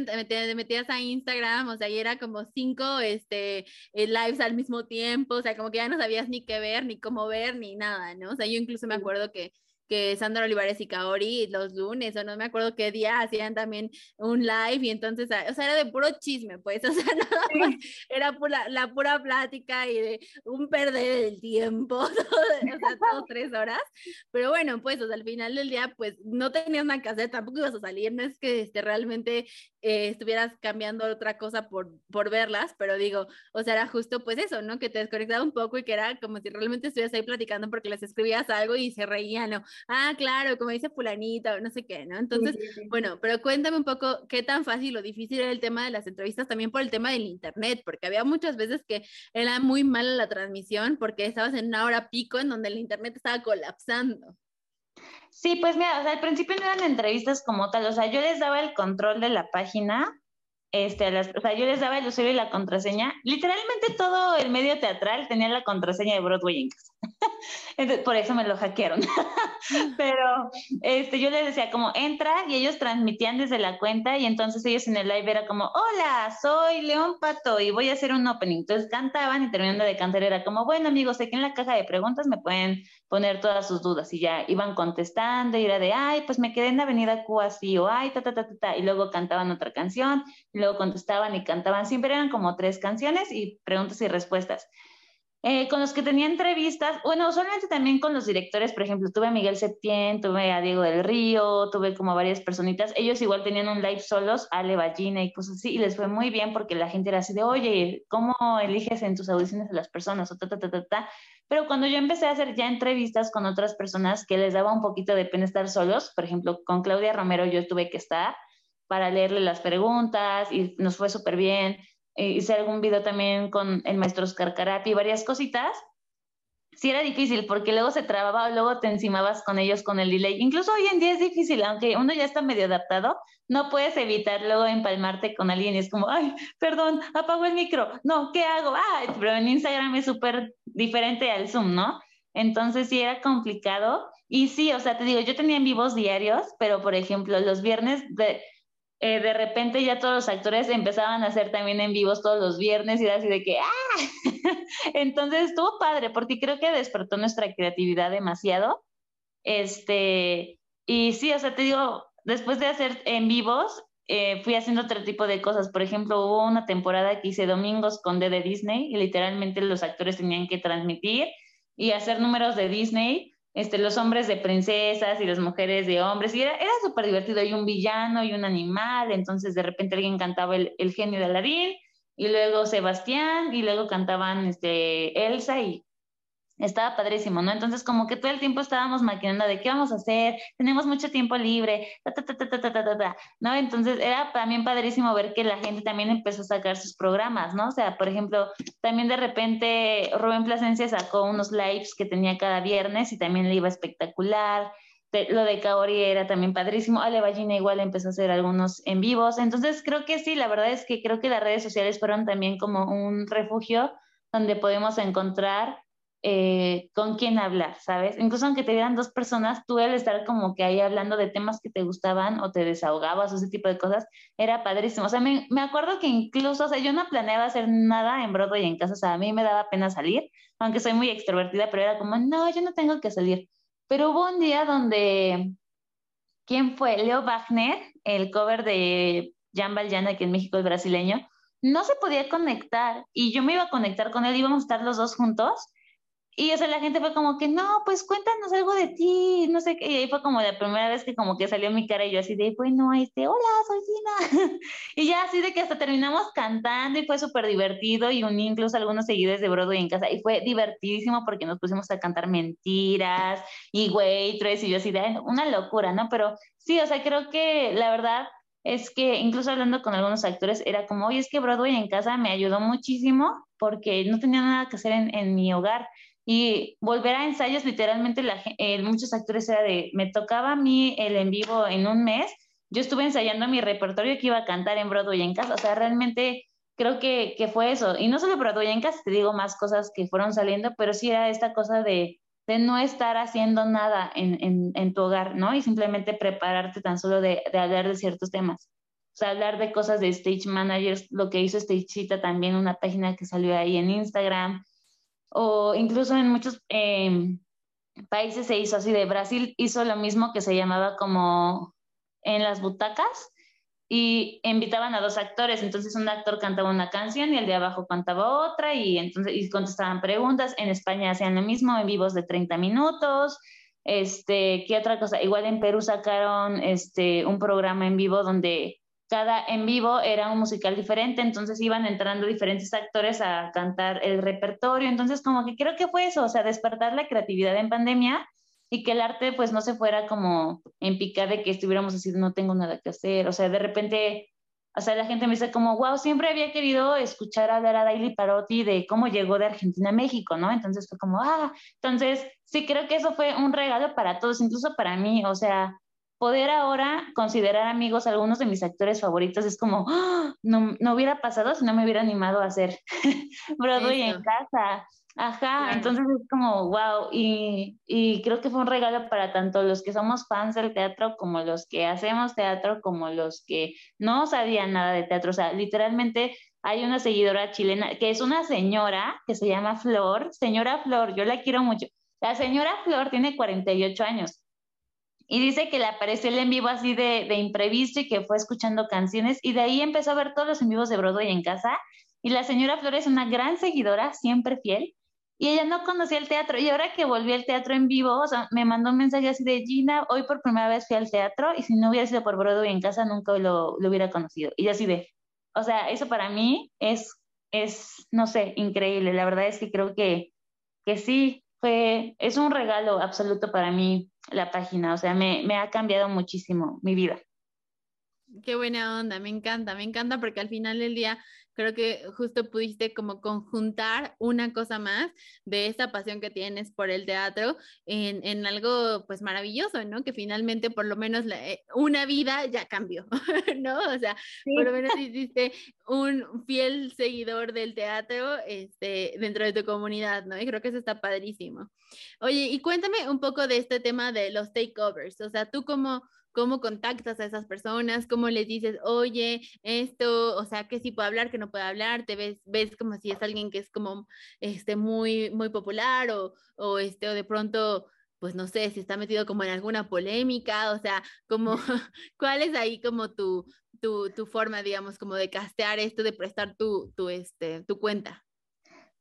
metías a Instagram, o sea, y era como cinco este, eh, lives al mismo tiempo, o sea, como que ya no sabías ni qué ver, ni cómo ver, ni nada, ¿no? O sea, yo incluso me acuerdo que que Sandra Olivares y Kaori los lunes, o no me acuerdo qué día hacían también un live y entonces, ah, o sea, era de puro chisme, pues, o sea, nada más era pura, la pura plática y de un perder el tiempo, o sea, dos, tres horas, pero bueno, pues, o sea, al final del día, pues, no tenías nada que hacer, tampoco ibas a salir, no es que este, realmente eh, estuvieras cambiando otra cosa por, por verlas, pero digo, o sea, era justo pues eso, ¿no? Que te desconectaba un poco y que era como si realmente estuvieras ahí platicando porque les escribías algo y se reían, ¿no? Ah, claro, como dice fulanita, o no sé qué, ¿no? Entonces, bueno, pero cuéntame un poco qué tan fácil o difícil era el tema de las entrevistas también por el tema del internet, porque había muchas veces que era muy mala la transmisión porque estabas en una hora pico en donde el internet estaba colapsando. Sí, pues mira, o sea, al principio no eran entrevistas como tal, o sea, yo les daba el control de la página, este, las, o sea, yo les daba el usuario y la contraseña. Literalmente todo el medio teatral tenía la contraseña de Broadway en casa. Entonces, por eso me lo hackearon. Pero este, yo les decía como entra y ellos transmitían desde la cuenta y entonces ellos en el live era como, hola, soy León Pato y voy a hacer un opening. Entonces cantaban y terminando de cantar era como, bueno amigos, aquí en la caja de preguntas me pueden poner todas sus dudas y ya iban contestando y era de, ay, pues me quedé en Avenida Q así o ay, ta, ta, ta, ta, y luego cantaban otra canción luego contestaban y cantaban. Siempre eran como tres canciones y preguntas y respuestas. Eh, con los que tenía entrevistas, bueno, usualmente también con los directores, por ejemplo, tuve a Miguel Septién, tuve a Diego del Río, tuve como varias personitas, ellos igual tenían un live solos, Ale Ballina y cosas así, y les fue muy bien porque la gente era así de, oye, ¿cómo eliges en tus audiciones a las personas? O ta, ta, ta, ta, ta. Pero cuando yo empecé a hacer ya entrevistas con otras personas que les daba un poquito de pena estar solos, por ejemplo, con Claudia Romero yo tuve que estar para leerle las preguntas y nos fue súper bien eh, hice algún video también con el maestro Oscar Carapi, varias cositas. Sí era difícil porque luego se trababa o luego te encimabas con ellos con el delay. Incluso hoy en día es difícil, aunque uno ya está medio adaptado, no puedes evitar luego empalmarte con alguien y es como, ay, perdón, apago el micro, no, ¿qué hago? Ah, pero en Instagram es súper diferente al Zoom, ¿no? Entonces sí era complicado. Y sí, o sea, te digo, yo tenía en vivos diarios, pero por ejemplo, los viernes de, eh, de repente ya todos los actores empezaban a hacer también en vivos todos los viernes y así de que, ¡ah! Entonces estuvo padre porque creo que despertó nuestra creatividad demasiado. Este, y sí, o sea, te digo, después de hacer en vivos, eh, fui haciendo otro tipo de cosas. Por ejemplo, hubo una temporada que hice domingos con D de Disney y literalmente los actores tenían que transmitir y hacer números de Disney este, los hombres de princesas y las mujeres de hombres, y era, era súper divertido, hay un villano y un animal, entonces de repente alguien cantaba el, el genio de Aladín, y luego Sebastián, y luego cantaban este, Elsa y estaba padrísimo, ¿no? Entonces, como que todo el tiempo estábamos maquinando de qué vamos a hacer, tenemos mucho tiempo libre, ta, ta, ta, ta, ta, ta, ta, ¿no? Entonces, era también padrísimo ver que la gente también empezó a sacar sus programas, ¿no? O sea, por ejemplo, también de repente Rubén Plasencia sacó unos lives que tenía cada viernes y también le iba espectacular. lo de Kaori era también padrísimo. Ale Ballina igual empezó a hacer algunos en vivos. Entonces, creo que sí, la verdad es que creo que las redes sociales fueron también como un refugio donde podemos encontrar eh, con quién hablar, ¿sabes? Incluso aunque te dieran dos personas, tú al estar como que ahí hablando de temas que te gustaban o te desahogabas o ese tipo de cosas, era padrísimo. O sea, me, me acuerdo que incluso, o sea, yo no planeaba hacer nada en Broadway en casa, o sea, a mí me daba pena salir, aunque soy muy extrovertida, pero era como, no, yo no tengo que salir. Pero hubo un día donde, ¿quién fue? Leo Wagner, el cover de Jan Valjean, aquí en México, el brasileño, no se podía conectar y yo me iba a conectar con él, íbamos a estar los dos juntos y o sea, la gente fue como que, no, pues cuéntanos algo de ti, no sé qué. Y ahí fue como la primera vez que como que salió mi cara y yo así de, bueno, este, hola, soy Gina. y ya así de que hasta terminamos cantando y fue súper divertido y uní incluso algunos seguidores de Broadway en casa. Y fue divertidísimo porque nos pusimos a cantar mentiras y waitress y yo así de, una locura, ¿no? Pero sí, o sea, creo que la verdad es que incluso hablando con algunos actores era como, oye, es que Broadway en casa me ayudó muchísimo porque no tenía nada que hacer en, en mi hogar y volver a ensayos, literalmente la, eh, muchos actores era de, me tocaba a mí el en vivo en un mes, yo estuve ensayando mi repertorio que iba a cantar en Broadway en casa, o sea, realmente creo que, que fue eso, y no solo Broadway en casa, te digo más cosas que fueron saliendo, pero sí era esta cosa de, de no estar haciendo nada en, en, tu hogar, ¿no? Y simplemente prepararte tan solo de, de, hablar de ciertos temas. O sea, hablar de cosas de stage managers, lo que hizo Stagecita también, una página que salió ahí en Instagram, o incluso en muchos, em, países se hizo así de Brasil hizo lo mismo que se llamaba como en las butacas y invitaban a dos actores, entonces un actor cantaba una canción y el de abajo cantaba otra y entonces y contestaban preguntas. En España hacían lo mismo en vivos de 30 minutos. Este, ¿qué otra cosa? Igual en Perú sacaron este un programa en vivo donde cada en vivo era un musical diferente, entonces iban entrando diferentes actores a cantar el repertorio, entonces como que creo que fue eso, o sea, despertar la creatividad en pandemia y que el arte pues no se fuera como en pica de que estuviéramos así, no tengo nada que hacer, o sea, de repente, o sea, la gente me dice como, wow, siempre había querido escuchar hablar a Daily Parotti de cómo llegó de Argentina a México, ¿no? Entonces fue como, ah, entonces sí creo que eso fue un regalo para todos, incluso para mí, o sea, poder ahora considerar amigos algunos de mis actores favoritos es como, ¡ah! no, no, hubiera pasado si no me hubiera animado a hacer Broadway en casa. Ajá, entonces es como, wow, y, y, creo que fue un regalo para tanto los que somos fans del teatro como los que hacemos teatro, como los que no sabían nada de teatro. O sea, literalmente hay una seguidora chilena que es una señora que se llama Flor, señora Flor, yo la quiero mucho. La señora Flor tiene 48 años y dice que le apareció el en vivo así de, de imprevisto y que fue escuchando canciones y de ahí empezó a ver todos los en vivos de Broadway en casa. Y la señora Flor es una gran seguidora, siempre fiel y ella no conocía el teatro. Y ahora que volví al teatro en vivo, o sea, me mandó un mensaje así de Gina, hoy por primera vez fui al teatro y si no hubiera sido por Broadway en casa nunca lo, lo hubiera conocido. Y así de, o sea, eso para mí es, es, no sé, increíble. La verdad es que creo que, que sí, fue, es un regalo absoluto para mí la página. O sea, me, ha cambiado muchísimo mi vida. Qué buena onda, me encanta, me encanta porque al final del día creo que justo pudiste como conjuntar una cosa más de esa pasión que tienes por el teatro en, en algo pues maravilloso, ¿no? Que finalmente por lo menos eh, una vida ya cambió, ¿no? O sea, por lo menos hiciste un fiel seguidor del teatro este, dentro de tu comunidad, ¿no? Y creo que eso está padrísimo. Oye, y cuéntame un poco de este tema de los takeovers, o sea, tú como cómo contactas a esas personas, cómo les dices, oye, esto, o sea, que sí puede hablar, que no puede hablar, te ves, ves como si es alguien que es como, este, muy, muy popular o, o este, o de pronto, pues no sé, si está metido como en alguna polémica, o sea, como, ¿cuál es ahí como tu, tu, tu forma, digamos, como de castear esto, de prestar tu, tu, este, tu cuenta?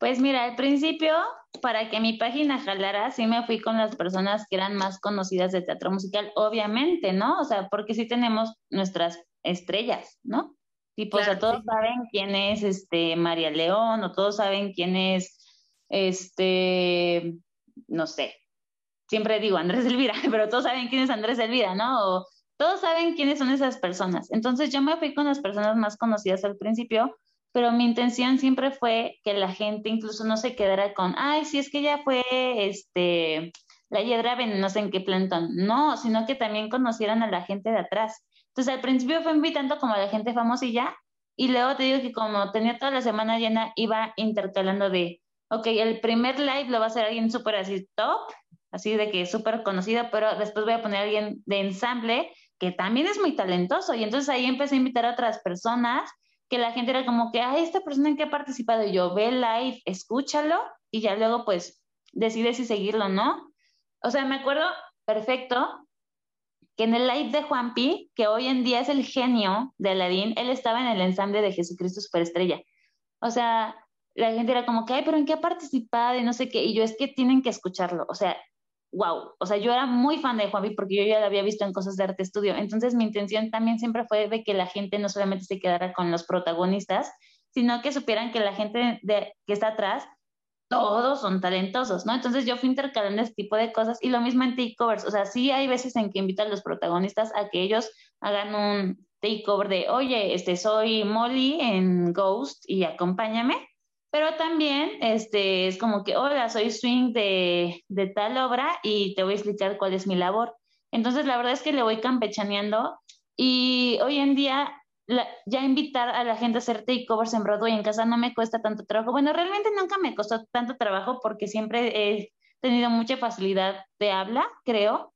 Pues mira, al principio, para que mi página jalara, sí me fui con las personas que eran más conocidas de teatro musical, obviamente, ¿no? O sea, porque sí tenemos nuestras estrellas, ¿no? Tipo, o sea, todos saben quién es este María León, o todos saben quién es este, no sé, siempre digo Andrés Elvira, pero todos saben quién es Andrés Elvira, ¿no? O todos saben quiénes son esas personas. Entonces yo me fui con las personas más conocidas al principio, pero mi intención siempre fue que la gente incluso no se quedara con, ay, si es que ya fue este, la hiedra venenosa en qué plantón. No, sino que también conocieran a la gente de atrás. Entonces al principio fue invitando como a la gente famosilla y luego te digo que como tenía toda la semana llena, iba intercalando de, ok, el primer live lo va a hacer alguien súper así top, así de que súper conocido, pero después voy a poner a alguien de ensamble que también es muy talentoso. Y entonces ahí empecé a invitar a otras personas que la gente era como que, ay, esta persona en qué ha participado, y yo ve el live, escúchalo y ya luego pues decide si seguirlo o no. O sea, me acuerdo perfecto que en el live de Juanpi, que hoy en día es el genio de Aladín, él estaba en el ensamble de Jesucristo Superestrella. O sea, la gente era como que, ay, pero ¿en qué ha participado? Y no sé qué. Y yo es que tienen que escucharlo. O sea, wow, o sea, yo era muy fan de Juanvi porque yo ya lo había visto en cosas de arte estudio. Entonces mi intención también siempre fue de que la gente no solamente se quedara con los protagonistas, sino que supieran que la gente de, que está atrás, todos son talentosos, ¿no? Entonces yo fui intercalando ese tipo de cosas y lo mismo en takeovers, o sea, sí hay veces en que invitan a los protagonistas a que ellos hagan un takeover de, oye, este, soy Molly en Ghost y acompáñame pero también este, es como que, hola, soy swing de, de tal obra y te voy a explicar cuál es mi labor. Entonces, la verdad es que le voy campechaneando y hoy en día ya invitar a la gente a hacer takeovers en Broadway en casa no me cuesta tanto trabajo. Bueno, realmente nunca me costó tanto trabajo porque siempre he tenido mucha facilidad de habla, creo,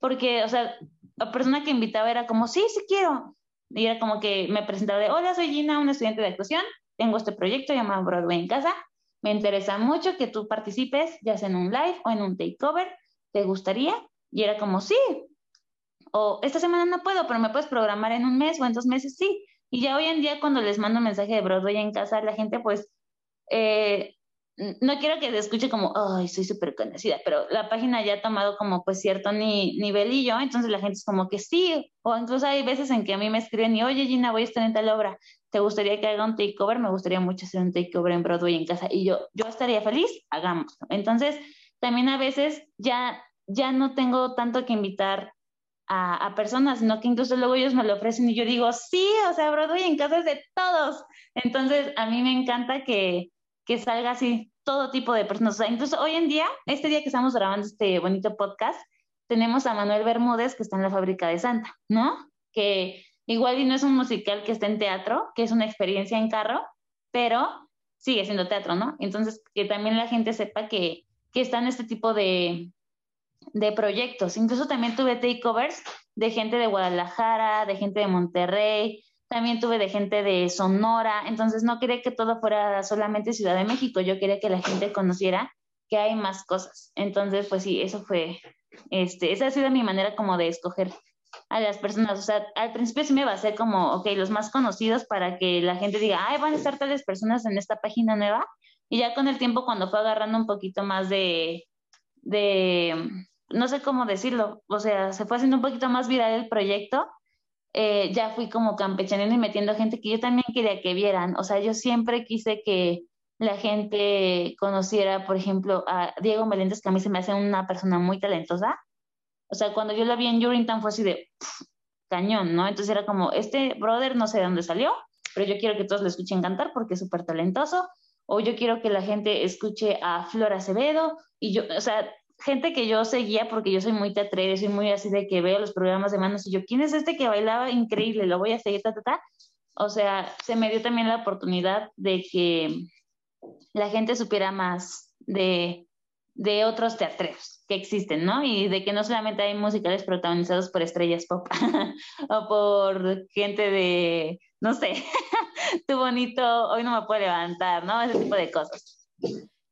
porque, o sea, la persona que invitaba era como, sí, sí quiero. Y era como que me presentaba de, hola, soy Gina, una estudiante de actuación, tengo este proyecto llamado Broadway en casa, me interesa mucho que tú participes, ya sea en un live o en un takeover, ¿te gustaría? Y era como, sí. O esta semana no puedo, pero me puedes programar en un mes o en dos meses, sí. Y ya hoy en día cuando les mando un mensaje de Broadway en casa, la gente pues, eh, no quiero que se escuche como, ay, soy súper conocida, pero la página ya ha tomado como pues cierto ni, nivelillo, entonces la gente es como que sí, o incluso hay veces en que a mí me escriben y, oye Gina, voy a estar en tal obra, ¿te gustaría que haga un takeover? Me gustaría mucho hacer un takeover en Broadway en casa. Y yo, yo estaría feliz, hagamos. Entonces, también a veces ya, ya no tengo tanto que invitar a, personas, sino que incluso luego ellos me lo ofrecen y yo digo, sí, o sea, Broadway en casa es de todos. Entonces, a mí me encanta que, que salga así todo tipo de personas. O sea, incluso hoy en día, este día que estamos grabando este bonito podcast, tenemos a Manuel Bermúdez, que está en la fábrica de Santa, ¿no? Que igual y no es un musical que está en teatro, que es una experiencia en carro, pero sigue siendo teatro, ¿no? Entonces, que también la gente sepa que, que están este tipo de, de proyectos. Incluso también tuve takeovers de gente de Guadalajara, de gente de Monterrey, también tuve de gente de Sonora, entonces no quería que todo fuera solamente Ciudad de México, yo quería que la gente conociera que hay más cosas. Entonces, pues sí, eso fue, este, esa ha sido mi manera como de escoger a las personas. O sea, al principio sí me va a ser como, ok, los más conocidos para que la gente diga, ay, van a estar tales personas en esta página nueva. Y ya con el tiempo, cuando fue agarrando un poquito más de, de, no sé cómo decirlo, o sea, se fue haciendo un poquito más viral el proyecto, eh, ya fui como campechaneando y metiendo gente que yo también quería que vieran. O sea, yo siempre quise que la gente conociera, por ejemplo, a Diego Meléndez, que a mí se me hace una persona muy talentosa. O sea, cuando yo lo vi en Urinetown fue así de cañón, ¿no? Entonces era como, este brother no sé de dónde salió, pero yo quiero que todos lo escuchen cantar porque es súper talentoso. O yo quiero que la gente escuche a Flor Acevedo. Y yo, o sea, gente que yo seguía porque yo soy muy teatrera, soy muy así de que veo los programas de manos y yo, ¿quién es este que bailaba increíble? Lo voy a seguir, ta, ta, ta. O sea, se me dio también la oportunidad de que la gente supiera más de, de otros teatreros que existen, ¿no? Y de que no solamente hay musicales protagonizados por estrellas pop o por gente de, no sé, tu bonito, hoy no me puedo levantar, ¿no? Ese tipo de cosas.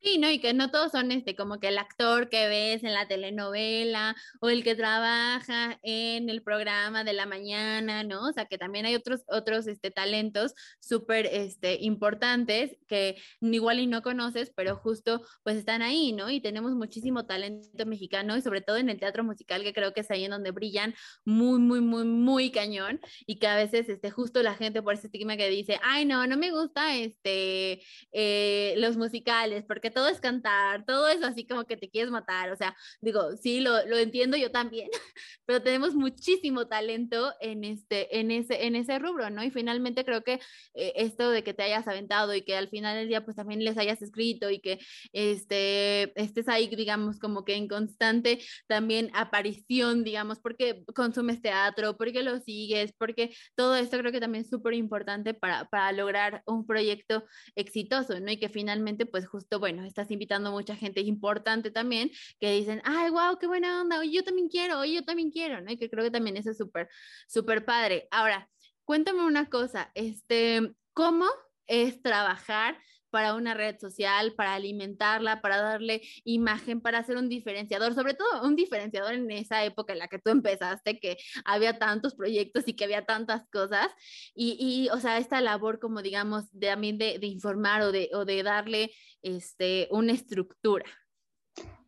Sí, ¿no? Y que no todos son este, como que el actor que ves en la telenovela o el que trabaja en el programa de la mañana, ¿no? O sea, que también hay otros, otros este, talentos súper este, importantes que igual y no conoces, pero justo pues están ahí, ¿no? Y tenemos muchísimo talento mexicano y sobre todo en el teatro musical, que creo que es ahí en donde brillan muy, muy, muy, muy cañón y que a veces este, justo la gente por ese estigma que dice, ay, no, no me gusta este, eh, los musicales porque todo es cantar, todo es así como que te quieres matar, o sea, digo, sí, lo, lo entiendo yo también, pero tenemos muchísimo talento en, este, en, ese, en ese rubro, ¿no? Y finalmente creo que eh, esto de que te hayas aventado y que al final del día pues también les hayas escrito y que este, estés ahí, digamos, como que en constante también aparición, digamos, porque consumes teatro, porque lo sigues, porque todo esto creo que también es súper importante para, para lograr un proyecto exitoso, ¿no? Y que finalmente pues justo, bueno, estás invitando mucha gente importante también que dicen, ay, wow, qué buena onda, yo también quiero, yo también quiero, ¿no? Y que creo que también eso es súper, súper padre. Ahora, cuéntame una cosa, este, ¿cómo es trabajar para una red social, para alimentarla, para darle imagen, para hacer un diferenciador, sobre todo un diferenciador en esa época en la que tú empezaste, que había tantos proyectos y que había tantas cosas, y, y o sea, esta labor como digamos de, también de, de informar o de, o de darle este, una estructura.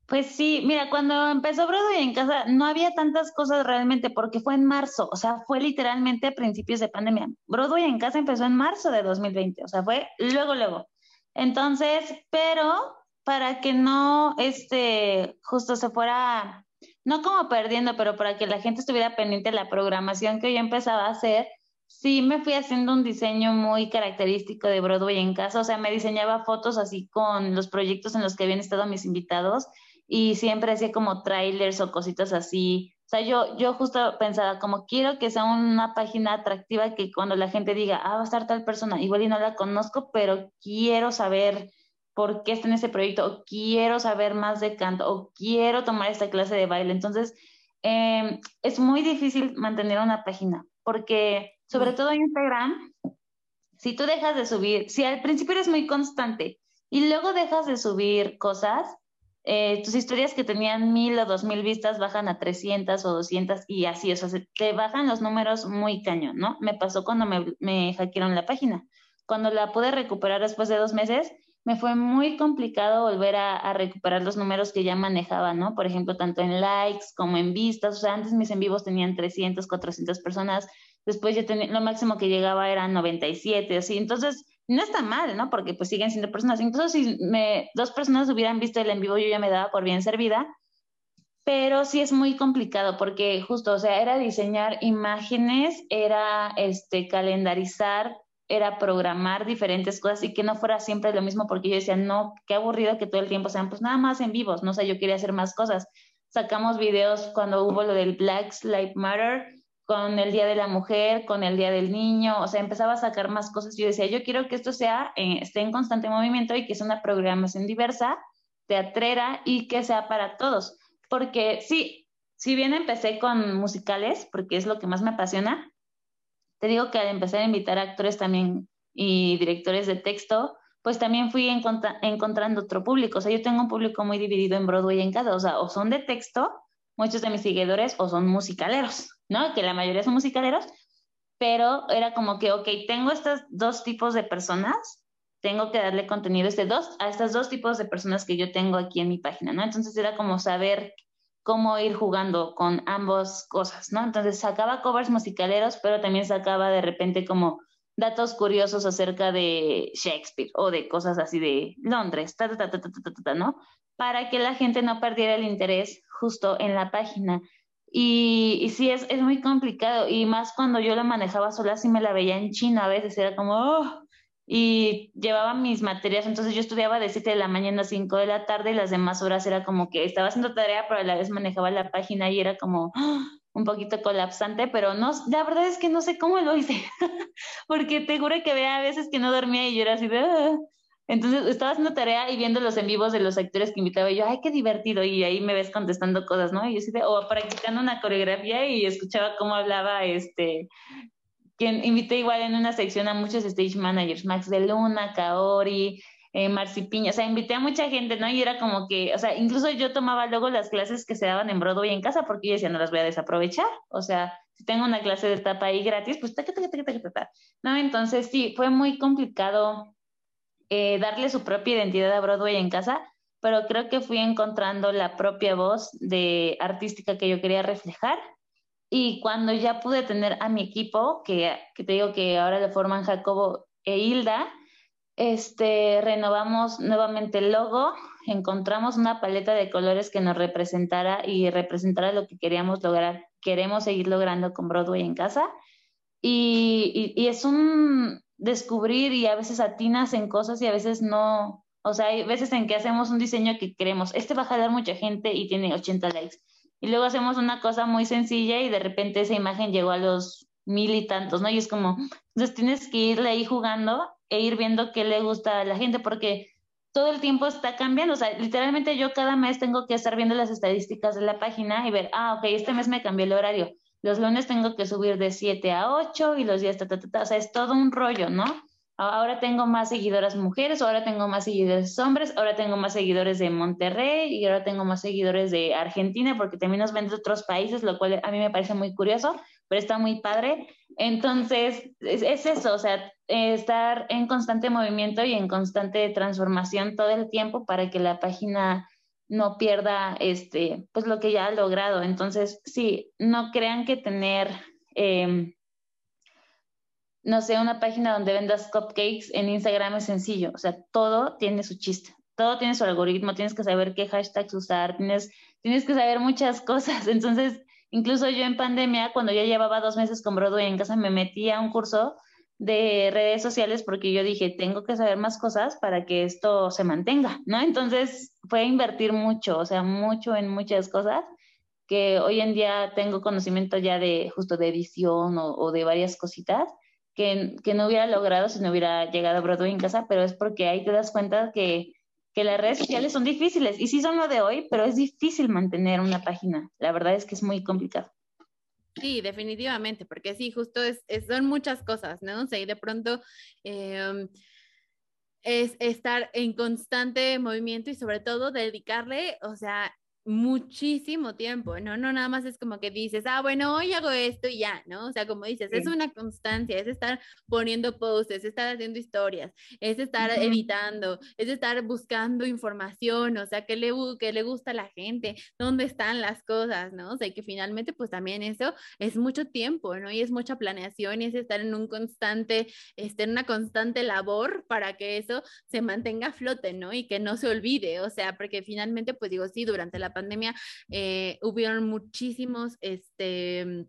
Pues sí, mira, cuando empezó Broadway en casa no había tantas cosas realmente porque fue en marzo, o sea, fue literalmente a principios de pandemia. Broadway en casa empezó en marzo de 2020, o sea, fue luego, luego. Entonces, pero para que no, este, justo se fuera, no como perdiendo, pero para que la gente estuviera pendiente de la programación que yo empezaba a hacer, sí me fui haciendo un diseño muy característico de Broadway en casa, o sea, me diseñaba fotos así con los proyectos en los que habían estado mis invitados y siempre hacía como trailers o cositas así sea, yo, yo justo pensaba, como quiero que sea una página atractiva que cuando la gente diga, ah, va a estar tal persona, igual y no la conozco, pero quiero saber por qué está en ese proyecto, o quiero saber más de canto, o quiero tomar esta clase de baile. Entonces, em, es muy difícil mantener una página, porque sobre todo en Instagram, si tú dejas de subir, si al principio eres muy constante y luego dejas de subir cosas, eh, tus historias que tenían mil o dos mil vistas bajan a 300 o 200 y así, o sea, te bajan los números muy cañón, ¿no? Me pasó cuando me, me hackearon la página. Cuando la pude recuperar después de dos meses, me fue muy complicado volver a, recuperar los números que ya manejaba, ¿no? Por ejemplo, tanto en likes como en vistas, o sea, antes mis en vivos tenían 300, 400 personas, después ya tenía, lo máximo que llegaba era 97, así, entonces no está mal, ¿no? Porque pues siguen siendo personas. Incluso si me, dos personas hubieran visto el en vivo, yo ya me daba por bien servida. Pero sí es muy complicado porque justo, o sea, era diseñar imágenes, era este, calendarizar, era programar diferentes cosas y que no fuera siempre lo mismo porque yo decía, no, qué aburrido que todo el tiempo sean pues nada más en vivos, no sé, yo quería hacer más cosas. Sacamos videos cuando hubo lo del Black Lives Matter, con el Día de la Mujer, con el Día del Niño, o sea, empezaba a sacar más cosas. Yo decía, yo quiero que esto sea, eh, esté en constante movimiento y que sea una programación diversa, teatrera y que sea para todos. Porque sí, si bien empecé con musicales, porque es lo que más me apasiona, te digo que al empezar a invitar actores también y directores de texto, pues también fui encontrando otro público. O sea, yo tengo un público muy dividido en Broadway en casa, o sea, o son de texto, muchos de mis seguidores, o son musicaleros. ¿No? Que la mayoría son musicaleros, pero era como que, ok, tengo estos dos tipos de personas, tengo que darle contenido a, este dos, a estos dos tipos de personas que yo tengo aquí en mi página, ¿no? Entonces era como saber cómo ir jugando con ambas cosas, ¿no? Entonces sacaba covers musicaleros, pero también sacaba de repente como datos curiosos acerca de Shakespeare o de cosas así de Londres, ta, ta, ta, ¿no? Para que la gente no perdiera el interés justo en la página. Y, sí, es, es, muy complicado. Y más cuando yo la manejaba sola, sí me la veía en chino a veces, era como, oh, y llevaba mis materias. Entonces yo estudiaba de 7 de la mañana a 5 de la tarde y las demás horas era como que estaba haciendo tarea, pero a la vez manejaba la página y era como oh, un poquito colapsante, pero no, la verdad es que no sé cómo lo hice, porque te juro que veía a veces que no dormía y yo era así de... Ah". Entonces estaba haciendo tarea y viendo los en vivos de los actores que invitaba y yo, ay, qué divertido. Y ahí me ves contestando cosas, ¿no? Y yo o practicando una coreografía y escuchaba cómo hablaba este, quien invité igual en una sección a muchos stage managers, Max de Luna, Kaori, eh, Marci Piña, o sea, invité a mucha gente, ¿no? Y era como que, o sea, incluso yo tomaba luego las clases que se daban en Broadway en casa porque yo decía, no las voy a desaprovechar, o sea, si tengo una clase de tapa ahí gratis, pues ta, ta, ta, ¿no? Entonces sí, fue muy complicado eh, darle su propia identidad a Broadway en casa, pero creo que fui encontrando la propia voz de artística que yo quería reflejar. Y cuando ya pude tener a mi equipo, que, que te digo que ahora le forman Jacobo e Hilda, este, renovamos nuevamente el logo, encontramos una paleta de colores que nos representara y representara lo que queríamos lograr, queremos seguir logrando con Broadway en casa. y, y es un, descubrir y a veces atinas en cosas y a veces no. O sea, hay veces en que hacemos un diseño que queremos, este va a jalar mucha gente y tiene 80 likes. Y luego hacemos una cosa muy sencilla y de repente esa imagen llegó a los mil y tantos, ¿no? Y es como, entonces tienes que irle ahí jugando e ir viendo qué le gusta a la gente porque todo el tiempo está cambiando. O sea, literalmente yo cada mes tengo que estar viendo las estadísticas de la página y ver, ah, ok, este mes me cambió el horario los lunes tengo que subir de 7 a 8 y los días, ta, ta, ta, o sea, es todo un rollo, ¿no? Ahora tengo más seguidoras mujeres, ahora tengo más seguidores hombres, ahora tengo más seguidores de Monterrey y ahora tengo más seguidores de Argentina porque también nos ven de otros países, lo cual a mí me parece muy curioso, pero está muy padre. Entonces, es, es eso, o sea, estar en constante movimiento y en constante transformación todo el tiempo para que la página no pierda este, pues lo que ya ha logrado. Entonces, sí, no crean que tener, em, no sé, una página donde vendas cupcakes en Instagram es sencillo. O sea, todo tiene su chiste, todo tiene su algoritmo, tienes que saber qué hashtags usar, tienes, tienes que saber muchas cosas. Entonces, incluso yo en pandemia, cuando ya llevaba dos meses con Broadway en casa, me metí a un curso de redes sociales porque yo dije, tengo que saber más cosas para que esto se mantenga, ¿no? Entonces fue invertir mucho, o sea, mucho en muchas cosas que hoy en día tengo conocimiento ya de justo de edición o, de varias cositas que, que, no hubiera logrado si no hubiera llegado a Broadway en casa, pero es porque ahí te das cuenta que, que las redes sociales son difíciles y sí son lo de hoy, pero es difícil mantener una página. La verdad es que es muy complicado. Sí, definitivamente, porque sí, justo es, son muchas cosas, ¿no? O sea, y de pronto, em, es estar en constante movimiento y sobre todo dedicarle, o sea, muchísimo tiempo, ¿no? No nada más es como que dices, ah, bueno, hoy hago esto y ya, ¿no? O sea, como dices, es una constancia, es estar poniendo posts, es estar haciendo historias, es estar editando, es estar buscando información, o sea, ¿qué le, qué le gusta a la gente, dónde están las cosas, ¿no? O sea, que finalmente, pues también eso es mucho tiempo, ¿no? Y es mucha planeación y es estar en un constante, este, en una constante labor para que eso se mantenga a flote, ¿no? Y que no se olvide, o sea, porque finalmente, pues digo, sí, durante la pandemia eh, hubieron muchísimos, este,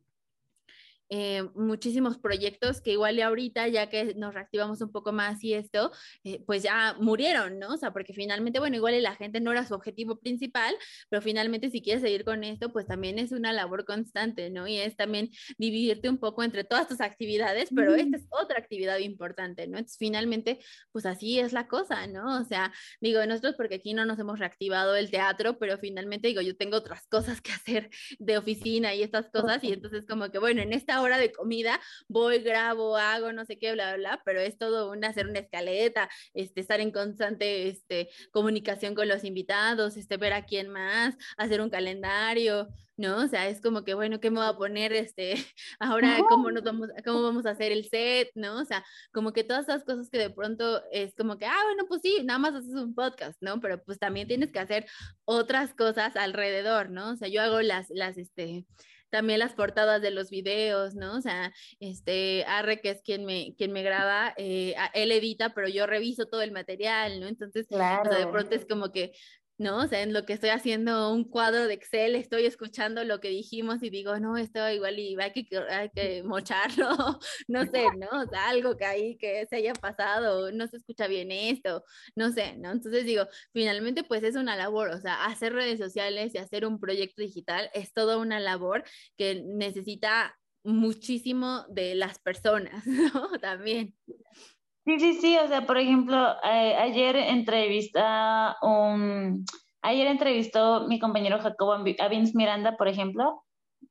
eh, muchísimos proyectos que igual y ahorita, ya que nos reactivamos un poco más y esto, eh, pues ya murieron, ¿no? O sea, porque finalmente, bueno, igual la gente no era su objetivo principal, pero finalmente si quieres seguir con esto, pues también es una labor constante, ¿no? Y es también dividirte un poco entre todas tus actividades, pero esta es otra actividad importante, ¿no? Entonces, finalmente, pues así es la cosa, ¿no? O sea, digo, nosotros porque aquí no nos hemos reactivado el teatro, pero finalmente, digo, yo tengo otras cosas que hacer de oficina y estas cosas, y entonces como que, bueno, en esta hora de comida, voy, grabo, hago, no sé qué, bla, bla, bla, pero es todo un hacer una escaleta, este, estar en constante este, comunicación con los invitados, este, ver a quién más, hacer un calendario, ¿no? O sea, es como que, bueno, ¿qué me voy a poner? Este, ahora, ¿cómo, nos vamos, ¿cómo vamos a hacer el set? ¿No? O sea, como que todas esas cosas que de pronto es como que, ah, bueno, pues sí, nada más haces un podcast, ¿no? Pero pues también tienes que hacer otras cosas alrededor, ¿no? O sea, yo hago las, las, este, también las portadas de los videos, ¿no? O sea, este, Arre, que es quien me, quien me graba, eh, él edita, pero yo reviso todo el material, ¿no? Entonces, claro. de pronto es como que ¿no? O sea, en lo que estoy haciendo un cuadro de Excel, estoy escuchando lo que dijimos y digo, no, esto igual y hay que, hay que mocharlo, no sé, ¿no? O sea, algo que ahí que se haya pasado, no se escucha bien esto, no sé, ¿no? Entonces digo, finalmente pues es una labor, o sea, hacer redes sociales y hacer un proyecto digital es toda una labor que necesita muchísimo de las personas, ¿no? También. Sí, sí, sí, o sea, por ejemplo, eh, ayer entrevista ayer entrevistó mi compañero Jacobo a Vince Miranda, por ejemplo,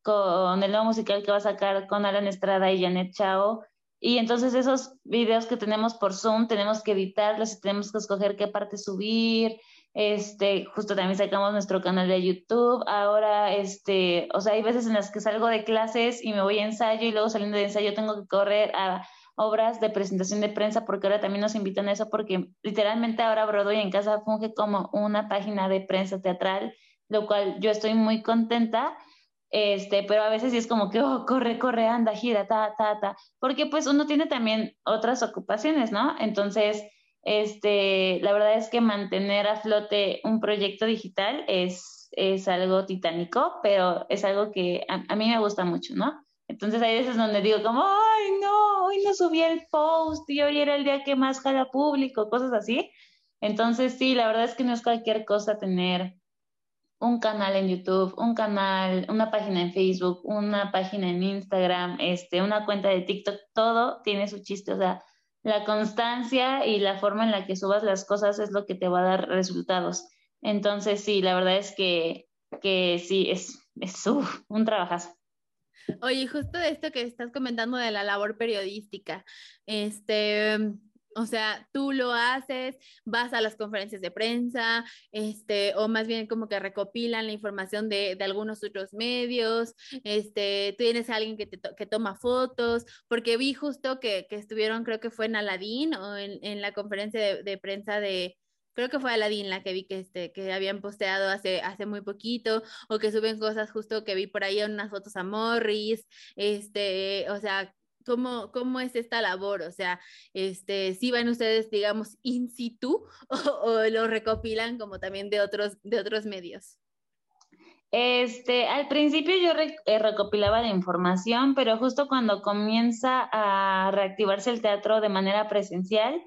con el nuevo musical que va a sacar con Alan Estrada y Janet Chao. Y entonces esos videos que tenemos por Zoom, tenemos que editarlos y tenemos que escoger qué parte subir. Este, justo también sacamos nuestro canal de YouTube. Ahora, este, o sea, hay veces en las que salgo de clases y me voy a ensayo y luego saliendo de ensayo tengo que correr a obras de presentación de prensa, porque ahora también nos invitan a eso, porque literalmente ahora Broadway en casa funge como una página de prensa teatral, lo cual yo estoy muy contenta, este, pero a veces sí es como que, oh, corre, corre, anda, gira, ta, ta, ta, porque pues uno tiene también otras ocupaciones, ¿no? Entonces, este, la verdad es que mantener a flote un proyecto digital es, es algo titánico, pero es algo que a, a mí me gusta mucho, ¿no? Entonces hay veces donde digo como, ay, no, hoy no subí el post y hoy era el día que más jala público, cosas así. Entonces sí, la verdad es que no es cualquier cosa tener un canal en YouTube, un canal, una página en Facebook, una página en Instagram, este, una cuenta de TikTok, todo tiene su chiste, o sea, la constancia y la forma en la que subas las cosas es lo que te va a dar resultados. Entonces sí, la verdad es que, que sí, es, es un trabajazo. Oye, justo de esto que estás comentando de la labor periodística, este, o sea, tú lo haces, vas a las conferencias de prensa, este, o más bien como que recopilan la información de, de algunos otros medios, este, tienes a alguien que, te que toma fotos, porque vi justo que, que, estuvieron, creo que fue en Aladín o en, en la conferencia de, de prensa de, creo que fue Aladdin la que vi que, este, que habían posteado hace, hace muy poquito, o que suben cosas justo que vi por ahí unas fotos a Morris, este, o sea, ¿Cómo, ¿Cómo es esta labor? O sea, este, si van ustedes, digamos, in situ o, lo recopilan como también de otros, de otros medios? Este, al principio yo eh, recopilaba la información, pero justo cuando comienza a reactivarse el teatro de manera presencial,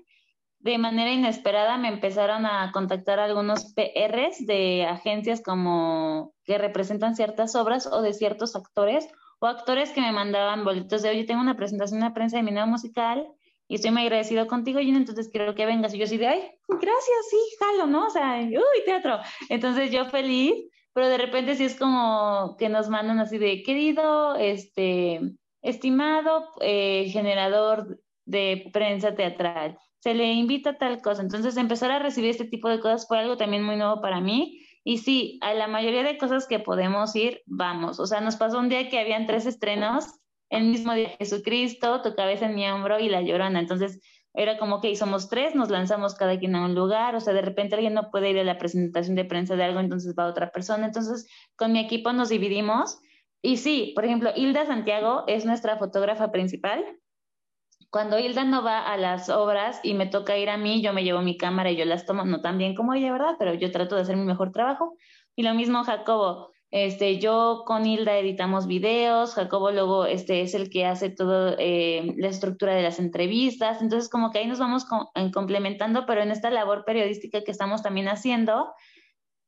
de manera inesperada me empezaron a contactar algunos PRs de agencias como que representan ciertas obras o de ciertos actores o actores que me mandaban boletos de, oye, tengo una presentación de prensa de mi nuevo musical y estoy muy agradecido contigo, y entonces quiero que vengas. Y yo así de, ay, gracias, sí, jalo, ¿no? O sea, uy, teatro. Entonces yo feliz, pero de repente sí es como que nos mandan así de, querido, este, estimado eh, generador de prensa teatral se le invita a tal cosa. Entonces, empezar a recibir este tipo de cosas fue algo también muy nuevo para mí. Y sí, a la mayoría de cosas que podemos ir, vamos. O sea, nos pasó un día que habían tres estrenos, el mismo día Jesucristo, Tu cabeza en mi hombro y La Llorona. Entonces, era como que somos tres, nos lanzamos cada quien a un lugar, o sea, de repente alguien no puede ir a la presentación de prensa de algo, entonces va otra persona. Entonces, con mi equipo nos dividimos. Y sí, por ejemplo, Hilda Santiago es nuestra fotógrafa principal. Cuando Hilda no va a las obras y me toca ir a mí, yo me llevo mi cámara y yo las tomo, no tan bien como ella, ¿verdad? Pero yo trato de hacer mi mejor trabajo. Y lo mismo Jacobo. Este, yo con Hilda editamos videos, Jacobo luego este, es el que hace toda eh, la estructura de las entrevistas, entonces como que ahí nos vamos complementando, pero en esta labor periodística que estamos también haciendo,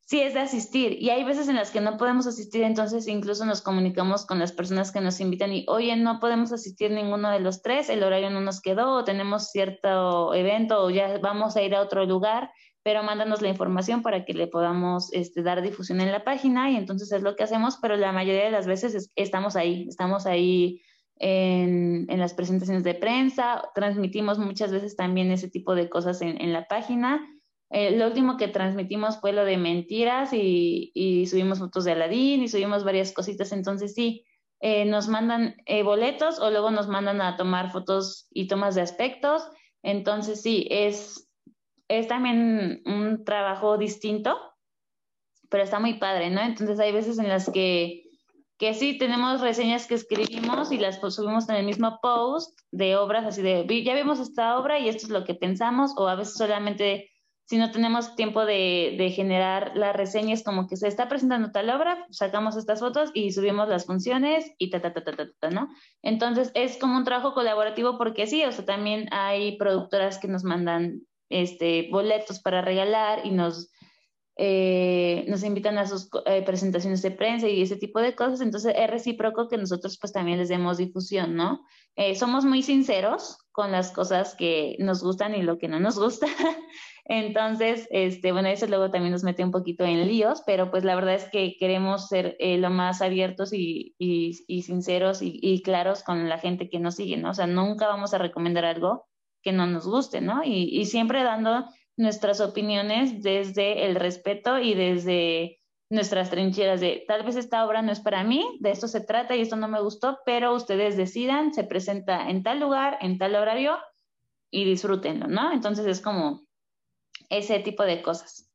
sí es de asistir y hay veces en las que no podemos asistir, entonces incluso nos comunicamos con las personas que nos invitan y, oye, no podemos asistir ninguno de los tres, el horario no nos quedó o tenemos cierto evento o ya vamos a ir a otro lugar, pero mándanos la información para que le podamos este, dar difusión en la página y entonces es lo que hacemos, pero la mayoría de las veces estamos ahí, estamos ahí en, en, las presentaciones de prensa, transmitimos muchas veces también ese tipo de cosas en, en la página eh, lo último que transmitimos fue lo de mentiras y, y, subimos fotos de Aladín y subimos varias cositas. Entonces sí, eh, nos mandan eh, boletos o luego nos mandan a tomar fotos y tomas de aspectos. Entonces sí, es, es también un trabajo distinto, pero está muy padre, ¿no? Entonces hay veces en las que, que sí tenemos reseñas que escribimos y las subimos en el mismo post de obras así de, ya vimos esta obra y esto es lo que pensamos, o a veces solamente si no tenemos tiempo de, de, generar las reseñas como que se está presentando tal obra, sacamos estas fotos y subimos las funciones y ta, ta, ta, ta, ta, ta, ¿no? Entonces es como un trabajo colaborativo porque sí, o sea, también hay productoras que nos mandan este, boletos para regalar y nos, eh, nos invitan a sus eh, presentaciones de prensa y ese tipo de cosas, entonces es recíproco que nosotros pues también les demos difusión, ¿no? Eh, somos muy sinceros con las cosas que nos gustan y lo que no nos gusta. Entonces, este, bueno, eso luego también nos mete un poquito en líos, pero pues la verdad es que queremos ser eh, lo más abiertos y, y, sinceros y, y, claros con la gente que nos sigue, ¿no? O sea, nunca vamos a recomendar algo que no nos guste, ¿no? Y, siempre dando nuestras opiniones desde el respeto y desde nuestras trincheras de tal vez esta obra no es para mí, de esto se trata y esto no me gustó, pero ustedes decidan, se presenta en tal lugar, en tal horario y disfrútenlo, ¿no? Entonces es como ese tipo de cosas.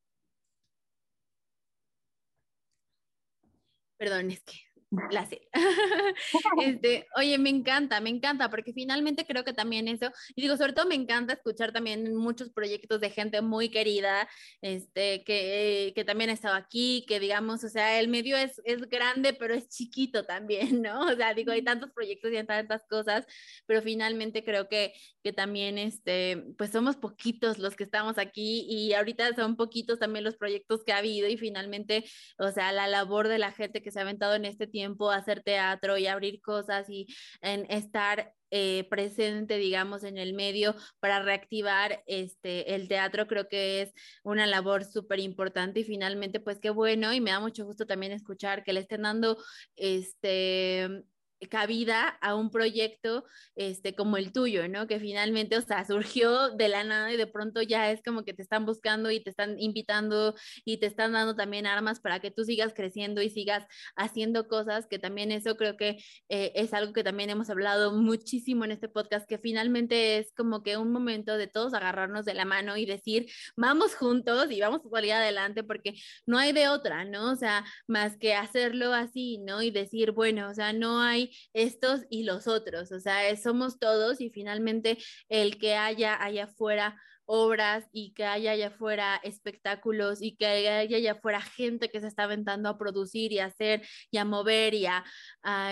Perdón, es que la sé. este, oye, me encanta, me encanta, porque finalmente creo que también eso, y digo, sobre todo me encanta escuchar también muchos proyectos de gente muy querida, este, que, que también ha estado aquí, que digamos, o sea, el medio es, es grande, pero es chiquito también, ¿no? O sea, digo, hay tantos proyectos y hay tantas cosas, pero finalmente creo que, que también, este, pues somos poquitos los que estamos aquí y ahorita son poquitos también los proyectos que ha habido y finalmente, o sea, la labor de la gente que se ha aventado en este tiempo hacer teatro y abrir cosas y en estar eh, presente, digamos, en el medio para reactivar este, el teatro, creo que es una labor súper importante y finalmente, pues qué bueno y me da mucho gusto también escuchar que le estén dando este cabida a un proyecto este, como el tuyo, ¿no? Que finalmente, o sea, surgió de la nada y de pronto ya es como que te están buscando y te están invitando y te están dando también armas para que tú sigas creciendo y sigas haciendo cosas, que también eso creo que eh, es algo que también hemos hablado muchísimo en este podcast, que finalmente es como que un momento de todos agarrarnos de la mano y decir, vamos juntos y vamos a salir adelante porque no hay de otra, ¿no? O sea, más que hacerlo así, ¿no? Y decir, bueno, o sea, no hay estos y los otros, o sea, somos todos y finalmente el que haya allá afuera obras y que haya allá afuera espectáculos y que haya allá afuera gente que se está aventando a producir y a hacer y a mover y a,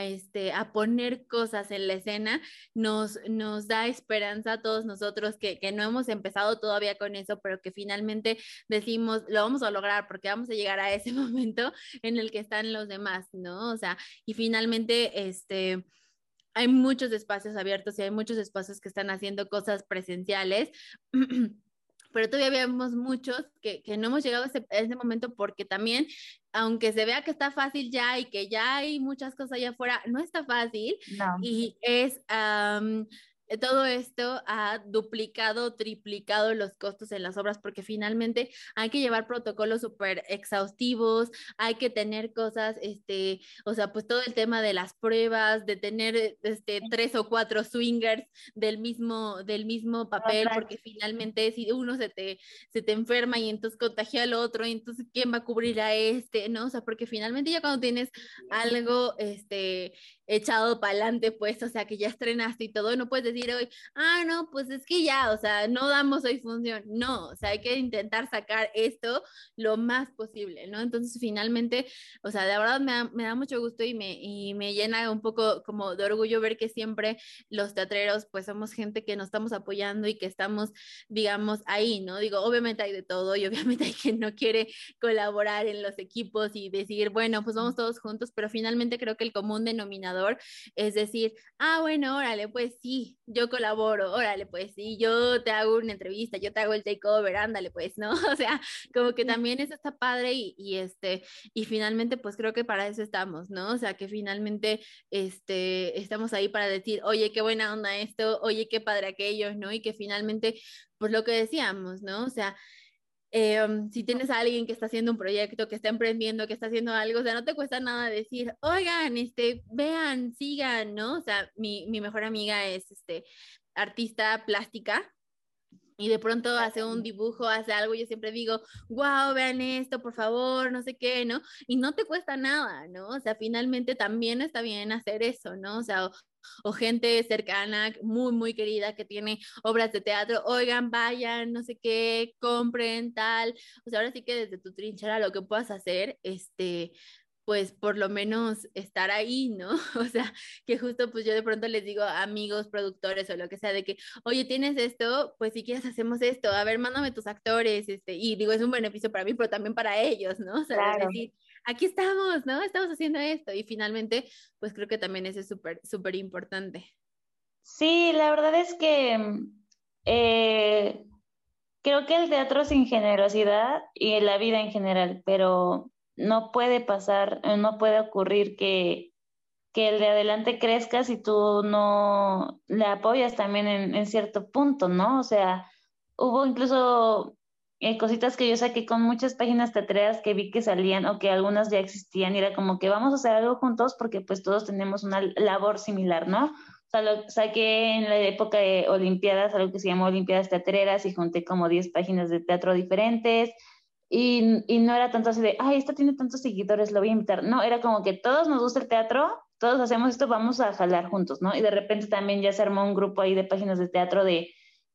este, a poner cosas en la escena, nos, nos da esperanza a todos nosotros que, que no hemos empezado todavía con eso, pero que finalmente decimos, lo vamos a lograr porque vamos a llegar a ese momento en el que están los demás, ¿no? O sea, y finalmente, este hay muchos espacios abiertos y hay muchos espacios que están haciendo cosas presenciales. pero todavía vemos muchos que, que no hemos llegado a ese, ese, momento porque también, aunque se vea que está fácil ya y que ya hay muchas cosas allá afuera, no está fácil no. y es, um, todo esto ha duplicado, triplicado los costos en las obras porque finalmente hay que llevar protocolos súper exhaustivos, hay que tener cosas, este, o sea, pues todo el tema de las pruebas, de tener este, tres o cuatro swingers del mismo, del mismo papel, porque finalmente si uno se te, se te enferma y entonces contagia al otro, y entonces ¿quién va a cubrir a este? ¿No? O sea, porque finalmente ya cuando tienes algo, este, echado para adelante, pues, o sea, que ya estrenaste y todo, no puedes decir hoy, ah, no, pues es que ya, o sea, no damos hoy función. No, o sea, hay que intentar sacar esto lo más posible, ¿no? Entonces, finalmente, o sea, de verdad me da, mucho gusto y me, y me llena un poco como de orgullo ver que siempre los teatreros, pues, somos gente que nos estamos apoyando y que estamos, digamos, ahí, ¿no? Digo, obviamente hay de todo y obviamente hay quien no quiere colaborar en los equipos y decir, bueno, pues vamos todos juntos, pero finalmente creo que el común denominador es decir, ah, bueno, órale, pues sí, yo colaboro, órale, pues sí, yo te hago una entrevista, yo te hago el takeover, ándale, pues, ¿no? O sea, como que también eso está padre y, y, este, y finalmente, pues creo que para eso estamos, ¿no? O sea, que finalmente, este, estamos ahí para decir, oye, qué buena onda esto, oye, qué padre aquello, ¿no? Y que finalmente, pues lo que decíamos, ¿no? O sea, Em, si tienes a alguien que está haciendo un proyecto, que está emprendiendo, que está haciendo algo, o sea, no te cuesta nada decir, oigan, este, vean, sigan, ¿no? O sea, mi, mi mejor amiga es este, artista plástica, y de pronto hace un dibujo, hace algo, yo siempre digo, wow, vean esto, por favor, no sé qué, ¿no? Y no te cuesta nada, ¿no? O sea, finalmente también está bien hacer eso, ¿no? O sea, o, gente cercana, muy, muy querida, que tiene obras de teatro, oigan, vayan, no sé qué, compren, tal. O sea, ahora sí que desde tu trinchera lo que puedas hacer, este, pues por lo menos estar ahí, ¿no? O sea, que justo pues yo de pronto les digo a amigos, productores o lo que sea, de que, oye, tienes esto, pues si quieres hacemos esto, a ver, mándame tus actores, este, y digo, es un beneficio para mí, pero también para ellos, ¿no? O sea, decir, aquí estamos, ¿no? Estamos haciendo esto, y finalmente, pues creo que también eso es súper, súper importante. Sí, la verdad es que eh, creo que el teatro sin generosidad y la vida en general, pero no puede pasar, eh, no puede ocurrir que, que el de adelante crezca si tú no le apoyas también en, cierto punto, ¿no? O sea, hubo incluso eh, cositas que yo saqué con muchas páginas teatreras que vi que salían o que algunas ya existían y era como que vamos a hacer algo juntos porque pues todos tenemos una labor similar, ¿no? O sea, lo saqué en la época de Olimpiadas, algo que se llamó Olimpiadas Teatreras y junté como 10 páginas de teatro diferentes y, y, no era tanto así de, ay, esta tiene tantos seguidores, lo voy a invitar. No, era como que todos nos gusta el teatro, todos hacemos esto, vamos a jalar juntos, ¿no? Y de repente también ya se armó un grupo ahí de páginas de teatro de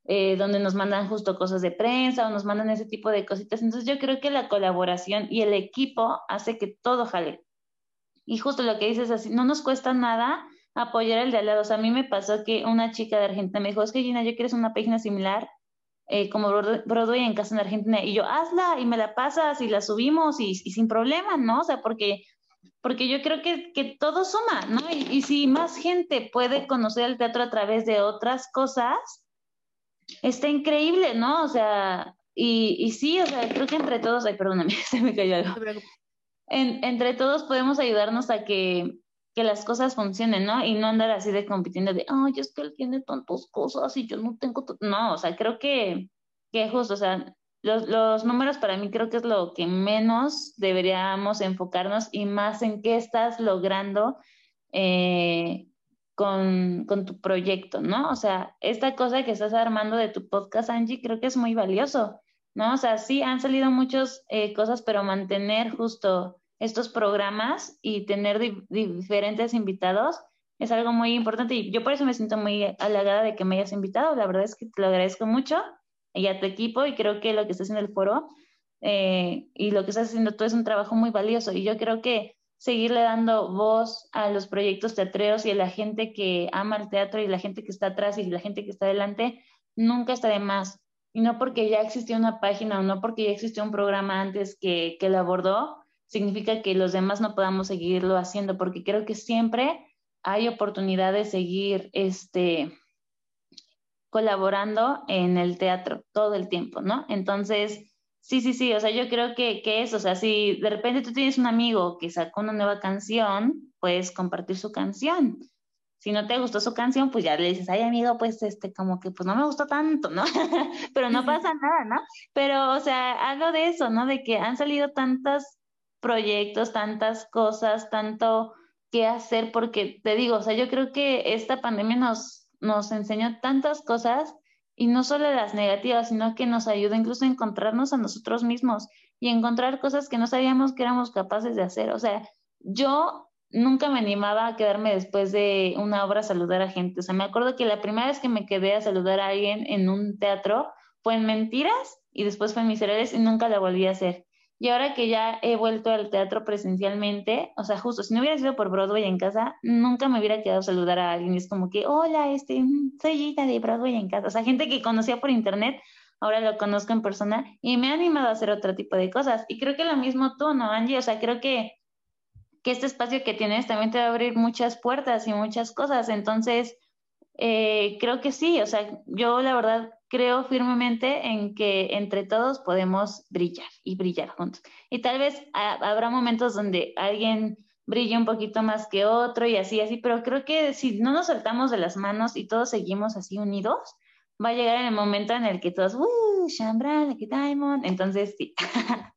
eh, donde nos mandan justo cosas de prensa o nos mandan ese tipo de cositas. Entonces yo creo que la colaboración y el equipo hace que todo jale. Y justo lo que dices así, no nos cuesta nada apoyar el de al lado. O sea, a mí me pasó que una chica de Argentina me dijo, es que Gina, yo quiero una página similar eh, como Broadway en casa en Argentina, y yo, hazla y me la pasas y la subimos y, sin problema, ¿no? O sea, porque, porque yo creo que, que todo suma, ¿no? Y, y, si más gente puede conocer el teatro a través de otras cosas, está increíble, ¿no? O sea, y, y sí, o sea, creo que entre todos, ay, perdóname, se me cayó algo. En, entre todos podemos ayudarnos a que que las cosas funcionen, ¿no? Y no andar así de compitiendo de, ay, es que él tiene tantas cosas y yo no tengo, no, o sea, creo que, que justo, o sea, los, los, números para mí creo que es lo que menos deberíamos enfocarnos y más en qué estás logrando eh, con, con, tu proyecto, ¿no? O sea, esta cosa que estás armando de tu podcast, Angie, creo que es muy valioso, ¿no? O sea, sí han salido muchas eh, cosas, pero mantener justo estos programas y tener diferentes invitados es algo muy importante y yo por eso me siento muy halagada de que me hayas invitado. La verdad es que te lo agradezco mucho y a tu equipo y creo que lo que estás en el foro eh, y lo que estás haciendo tú es un trabajo muy valioso y yo creo que seguirle dando voz a los proyectos teatreros y a la gente que ama el teatro y la gente que está atrás y la gente que está adelante nunca está de más. Y no porque ya existió una página o no porque ya existió un programa antes que, que lo abordó, significa que los demás no podamos seguirlo haciendo, porque creo que siempre hay oportunidad de seguir este, colaborando en el teatro todo el tiempo, ¿no? Entonces, sí, sí, sí, o sea, yo creo que, que eso, o sea, si de repente tú tienes un amigo que sacó una nueva canción, puedes compartir su canción. Si no te gustó su canción, pues ya le dices, ay amigo, pues este, como que pues no me gustó tanto, ¿no? Pero no pasa nada, ¿no? Pero, o sea, algo de eso, ¿no? De que han salido tantos proyectos, tantas cosas, tanto que hacer, porque te digo, o sea, yo creo que esta pandemia nos, nos enseñó tantas cosas y no solo las negativas, sino que nos ayuda incluso a encontrarnos a nosotros mismos y encontrar cosas que no sabíamos que éramos capaces de hacer. O sea, yo nunca me animaba a quedarme después de una obra a saludar a gente. O sea, me acuerdo que la primera vez que me quedé a saludar a alguien en un teatro fue en Mentiras y después fue en Miserables y nunca la volví a hacer. Y ahora que ya he vuelto al teatro presencialmente, o sea, justo, si no hubiera sido por Broadway en casa, nunca me hubiera quedado a saludar a alguien. Es como que, hola, este, soy Gita de Broadway en casa. O sea, gente que conocía por internet, ahora lo conozco en persona y me ha animado a hacer otro tipo de cosas. Y creo que lo mismo tú, ¿no, Angie? O sea, creo que, que este espacio que tienes también te va a abrir muchas puertas y muchas cosas. Entonces, eh, creo que sí, o sea, yo la verdad creo firmemente en que entre todos podemos brillar y brillar juntos. Y tal vez habrá momentos donde alguien brille un poquito más que otro y así, así, pero creo que si no nos soltamos de las manos y todos seguimos así unidos, va a llegar el momento en el que todos, ¡uh! Shambran, Diamond. Entonces, sí.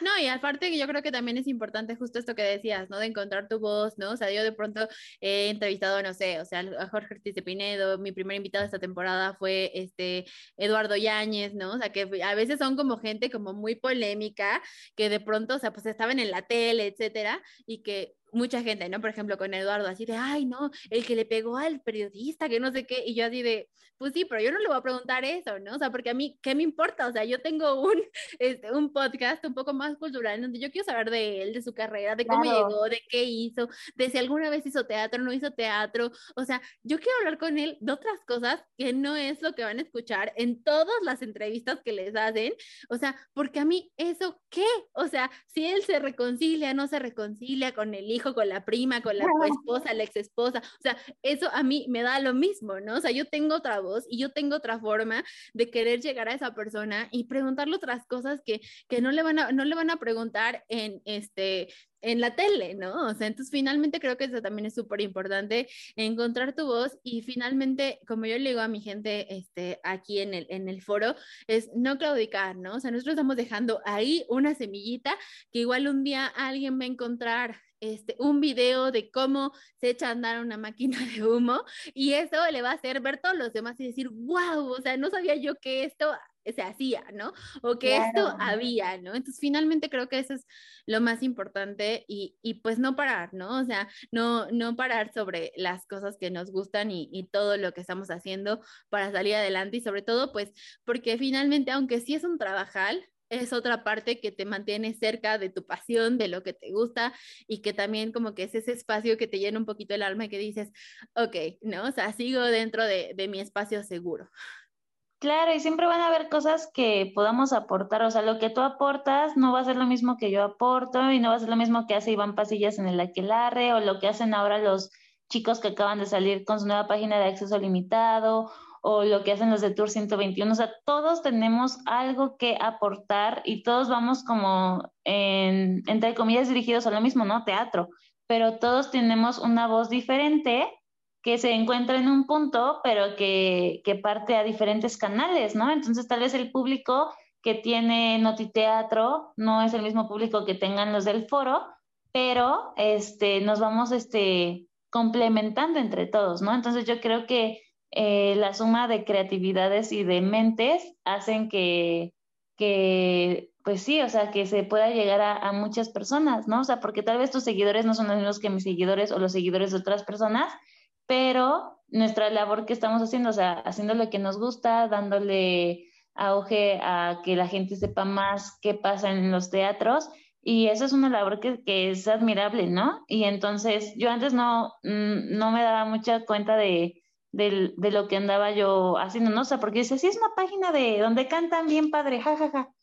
No, y aparte que yo creo que también es importante justo esto que decías, ¿no? De encontrar tu voz, ¿no? O sea, yo de pronto he entrevistado, no sé, o sea, a Jorge Ortiz de Pinedo, mi primer invitado esta temporada fue este Eduardo Yáñez, ¿no? O sea, que a veces son como gente como muy polémica, que de pronto, o sea, pues estaban en la tele, etcétera, y que mucha gente, ¿no? Por ejemplo, con Eduardo, así de, ay, no, el que le pegó al periodista, que no sé qué, y yo así de, pues sí, pero yo no le voy a preguntar eso, ¿no? O sea, porque a mí, ¿qué me importa? O sea, yo tengo un, este, un podcast un poco más cultural, donde yo quiero saber de él, de su carrera, de cómo llegó, de qué hizo, de si alguna vez hizo teatro, no hizo teatro, o sea, yo quiero hablar con él de otras cosas que no es lo que van a escuchar en todas las entrevistas que les hacen, o sea, porque a mí, ¿eso qué? O sea, si él se reconcilia, no se reconcilia con el hijo, con la prima, con la esposa, la ex esposa. O sea, eso a mí me da lo mismo, ¿no? O sea, yo tengo otra voz y yo tengo otra forma de querer llegar a esa persona y preguntarle otras cosas que, que no, le van a, no le van a preguntar en, este, en la tele, ¿no? O sea, entonces finalmente creo que eso también es súper importante, encontrar tu voz y finalmente, como yo le digo a mi gente este, aquí en el, en el foro, es no claudicar, ¿no? O sea, nosotros estamos dejando ahí una semillita que igual un día alguien va a encontrar este, un video de cómo se echa a andar una máquina de humo y eso le va a hacer ver todos los demás y decir, wow, o sea, no sabía yo que esto se hacía, ¿no? O que esto había, ¿no? Entonces, finalmente creo que eso es lo más importante y, y, pues no parar, ¿no? O sea, no, no parar sobre las cosas que nos gustan y, y, todo lo que estamos haciendo para salir adelante y sobre todo, pues, porque finalmente, aunque sí es un trabajal, es otra parte que te mantiene cerca de tu pasión, de lo que te gusta y que también como que es ese espacio que te llena un poquito el alma y que dices, ok, ¿no? O sea, sigo dentro de, de mi espacio seguro. Claro, y siempre van a haber cosas que podamos aportar, o sea, lo que tú aportas no va a ser lo mismo que yo aporto y no va a ser lo mismo que hace Iván Pasillas en el Aquelarre o lo que hacen ahora los chicos que acaban de salir con su nueva página de acceso limitado o lo que hacen los de Tour 121. O sea, todos tenemos algo que aportar y todos vamos como, en, entre comillas, dirigidos a lo mismo, ¿no? Teatro. Pero todos tenemos una voz diferente que se encuentra en un punto, pero que, que parte a diferentes canales, ¿no? Entonces, tal vez el público que tiene Notiteatro no es el mismo público que tengan los del foro, pero este, nos vamos este, complementando entre todos, ¿no? Entonces yo creo que eh, la suma de creatividades y de mentes hacen que, que, pues sí, o sea, que se pueda llegar a, muchas personas, ¿no? O sea, porque tal vez tus seguidores no son los mismos que mis seguidores o los seguidores de otras personas, pero nuestra labor que estamos haciendo, o sea, haciendo lo que nos gusta, dándole auge a que la gente sepa más qué pasa en los teatros, y eso es una labor que, que es admirable, ¿no? Y entonces yo antes no, mm, no me daba mucha cuenta de de, de, lo que andaba yo haciendo, ¿no? O sea, porque dice, sí, es una página de donde cantan bien padre, jajaja. Ja, ja.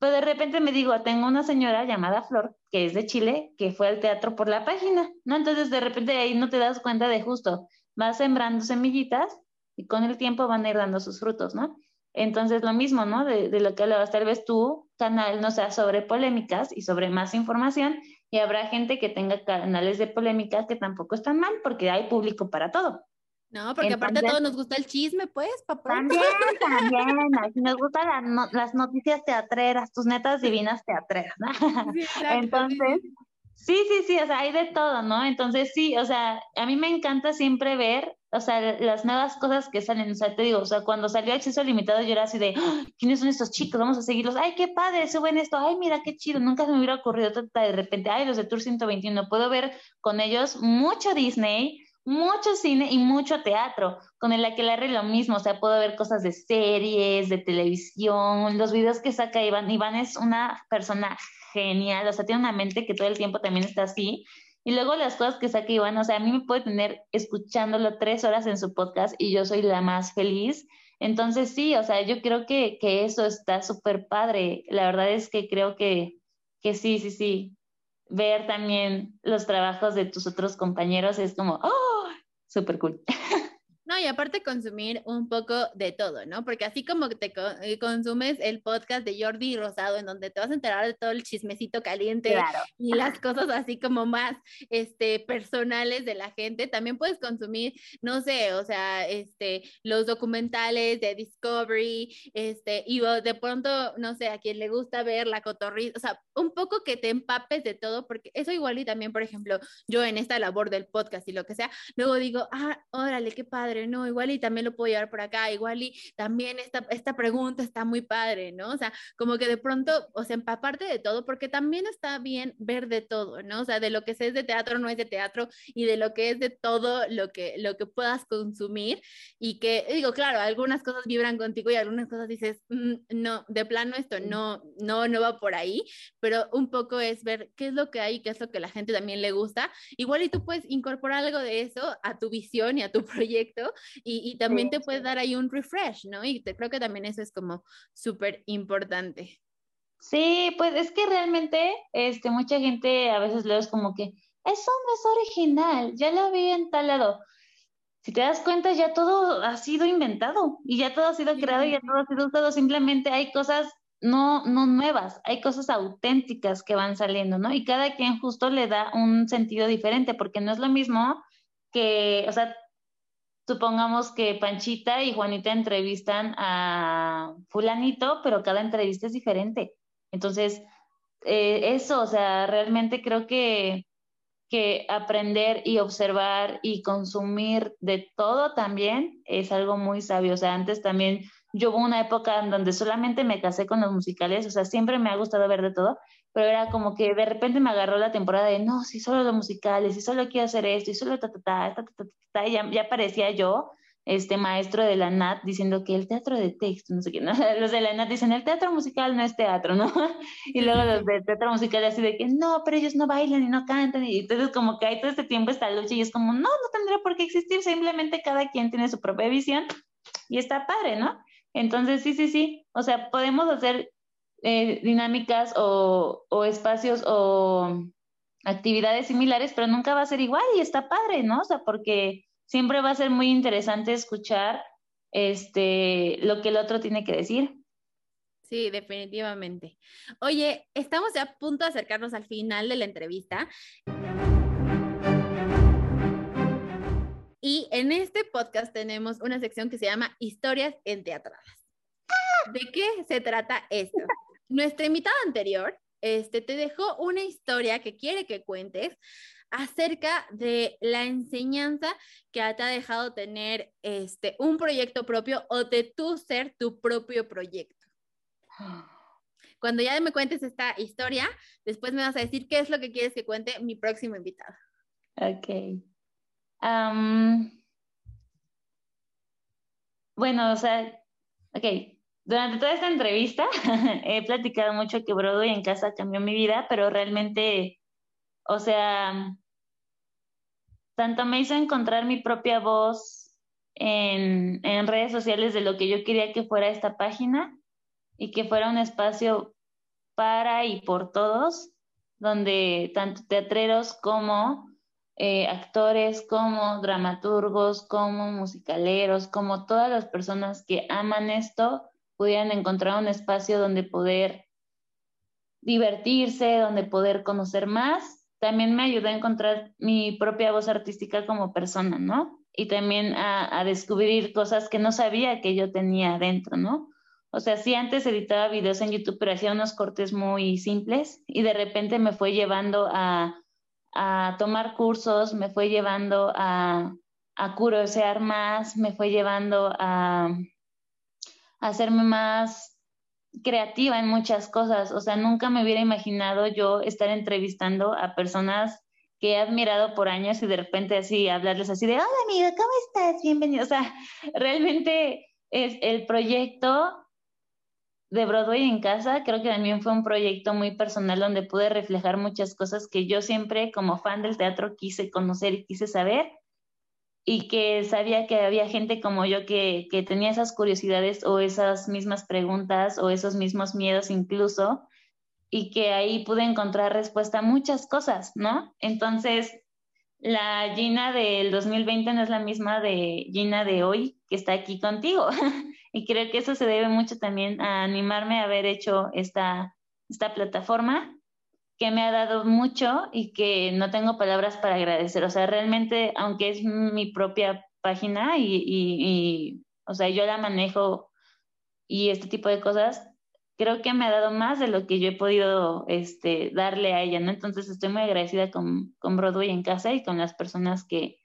Pero de repente me digo, tengo una señora llamada Flor, que es de Chile, que fue al teatro por la página, ¿no? Entonces de repente ahí no te das cuenta de justo, vas sembrando semillitas y con el tiempo van a ir dando sus frutos, ¿no? Entonces lo mismo, ¿no? De, de lo que hablabas, tal vez tu canal no sea sobre polémicas y sobre más información y habrá gente que tenga canales de polémica que tampoco están mal porque hay público para todo. No, porque aparte a todos nos gusta el chisme, pues, papá. También, también. Nos gustan las noticias teatreras, tus netas divinas teatreras, ¿no? Entonces, sí, sí, sí, o sea, hay de todo, ¿no? Entonces, sí, o sea, a mí me encanta siempre ver, o sea, las nuevas cosas que salen. O sea, te digo, o sea, cuando salió Acceso Limitado, yo era así de, ¡Ah! ¿quiénes son estos chicos? Vamos a seguirlos. Ay, qué padre, suben esto. Ay, mira, qué chido. Nunca se me hubiera ocurrido de repente, ay, los de Tour 121. Puedo ver con ellos mucho Disney mucho cine y mucho teatro. Con el Aquelarre lo mismo, o sea, puedo ver cosas de series, de televisión, los videos que saca Iván. Iván es una persona genial, o sea, tiene una mente que todo el tiempo también está así. Y luego las cosas que saca Iván, o sea, a mí me puede tener escuchándolo tres horas en su podcast y yo soy la más feliz. Entonces sí, o sea, yo creo que, que eso está súper padre. La verdad es que creo que, que sí, sí, sí ver también los trabajos de tus otros compañeros es como, ¡oh! Súper cool. No, y aparte consumir un poco de todo, ¿no? Porque así como te eh, consumes el podcast de Jordi Rosado, en donde te vas a enterar de todo el chismecito caliente y las cosas así como más este, personales de la gente, también puedes consumir, no sé, o sea, este, los documentales de Discovery, este, y de pronto, no sé, a quien le gusta ver la cotorrita, o sea, un poco que te empapes de todo, porque eso igual y también, por ejemplo, yo en esta labor del podcast y lo que sea, luego digo, ah, órale, qué padre no, igual y también lo puedo llevar por acá, igual y también esta, esta pregunta está muy padre, ¿no? O sea, como que de pronto, o sea, empaparte de todo, porque también está bien ver de todo, ¿no? O sea, de lo que es de teatro no es de teatro y de lo que es de todo lo que, lo que puedas consumir y que, digo, claro, algunas cosas vibran contigo y algunas cosas dices, mm, no, de plano esto no, no, no va por ahí, pero un poco es ver qué es lo que hay, qué es lo que la gente también le gusta. Igual y tú puedes incorporar algo de eso a tu visión y a tu proyecto y, también te puede dar ahí un refresh, ¿no? Y te, creo que también eso es como súper importante. Sí, pues es que realmente este, mucha gente a veces le es como que eso no es original, ya lo vi en tal lado. Si te das cuenta, ya todo ha sido inventado y ya todo ha sido creado y ya todo ha sido usado. Simplemente hay cosas no, no nuevas, hay cosas auténticas que van saliendo, ¿no? Y cada quien justo le da un sentido diferente, porque no es lo mismo que, o sea, supongamos que Panchita y Juanita entrevistan a fulanito, pero cada entrevista es diferente. Entonces, eh, eso, o sea, realmente creo que, que aprender y observar y consumir de todo también es algo muy sabio. O sea, antes también yo hubo una época en donde solamente me casé con los musicales, o sea, siempre me ha gustado ver de todo, pero era como que de repente me agarró la temporada de, no, si solo los musicales, si solo quiero hacer esto, y solo ta, ta, ta, ta, ta, ta, ya, ya parecía yo, este maestro de la NAT, diciendo que el teatro de texto, no sé qué, ¿no? los de la NAT dicen, el teatro musical no es teatro, ¿no? Y luego los de teatro musical así de que, no, pero ellos no bailan y no cantan, y entonces como que hay todo este tiempo esta lucha y es como, no, no tendría por qué existir, simplemente cada quien tiene su propia visión y está padre, ¿no? Entonces, sí, sí, sí, o sea, podemos hacer eh, dinámicas o, espacios o actividades similares, pero nunca va a ser igual y está padre, ¿no? O sea, porque siempre va a ser muy interesante escuchar este, lo que el otro tiene que decir. Sí, definitivamente. Oye, estamos ya a punto de acercarnos al final de la entrevista. Y en este podcast tenemos una sección que se llama Historias en Teatradas. ¿De qué se trata esto? Nuestra invitada anterior este, te dejó una historia que quiere que cuentes acerca de la enseñanza que te ha dejado tener este, un proyecto propio o de tú ser tu propio proyecto. Cuando ya me cuentes esta historia, después me vas a decir qué es lo que quieres que cuente mi próximo invitado. Ok. bueno, o sea, ok, durante toda esta entrevista he platicado mucho que Broadway en casa cambió mi vida, pero realmente, o sea, tanto me hizo encontrar mi propia voz en, en redes sociales de lo que yo quería que fuera esta página y que fuera un espacio para y por todos, donde tanto teatreros como eh, actores, como dramaturgos, como musicaleros, como todas las personas que aman esto, pudieran encontrar un espacio donde poder divertirse, donde poder conocer más también me ayudó a encontrar mi propia voz artística como persona, ¿no? Y también a, descubrir cosas que no sabía que yo tenía dentro, ¿no? O sea, sí antes editaba videos en YouTube, pero hacía unos cortes muy simples y de repente me fue llevando a, tomar cursos, me fue llevando a, a curiosear más, me fue llevando a hacerme más creativa en muchas cosas. O sea, nunca me hubiera imaginado yo estar entrevistando a personas que he admirado por años y de repente así hablarles así de, hola amigo, ¿cómo estás? Bienvenido. O sea, realmente es el proyecto de Broadway en casa, creo que también fue un proyecto muy personal donde pude reflejar muchas cosas que yo siempre como fan del teatro quise conocer y quise saber y que sabía que había gente como yo que, que tenía esas curiosidades o esas mismas preguntas o esos mismos miedos incluso y que ahí pude encontrar respuesta a muchas cosas, ¿no? Entonces, la Gina del 2020 no es la misma de Gina de hoy que está aquí contigo. y creo que eso se debe mucho también a animarme a haber hecho esta, esta plataforma que me ha dado mucho y que no tengo palabras para agradecer. O sea, realmente, aunque es mi propia página y, y, y o sea, yo la manejo y este tipo de cosas, creo que me ha dado más de lo que yo he podido este, darle a ella, ¿no? Entonces estoy muy agradecida con, con Broadway en casa y con las personas que,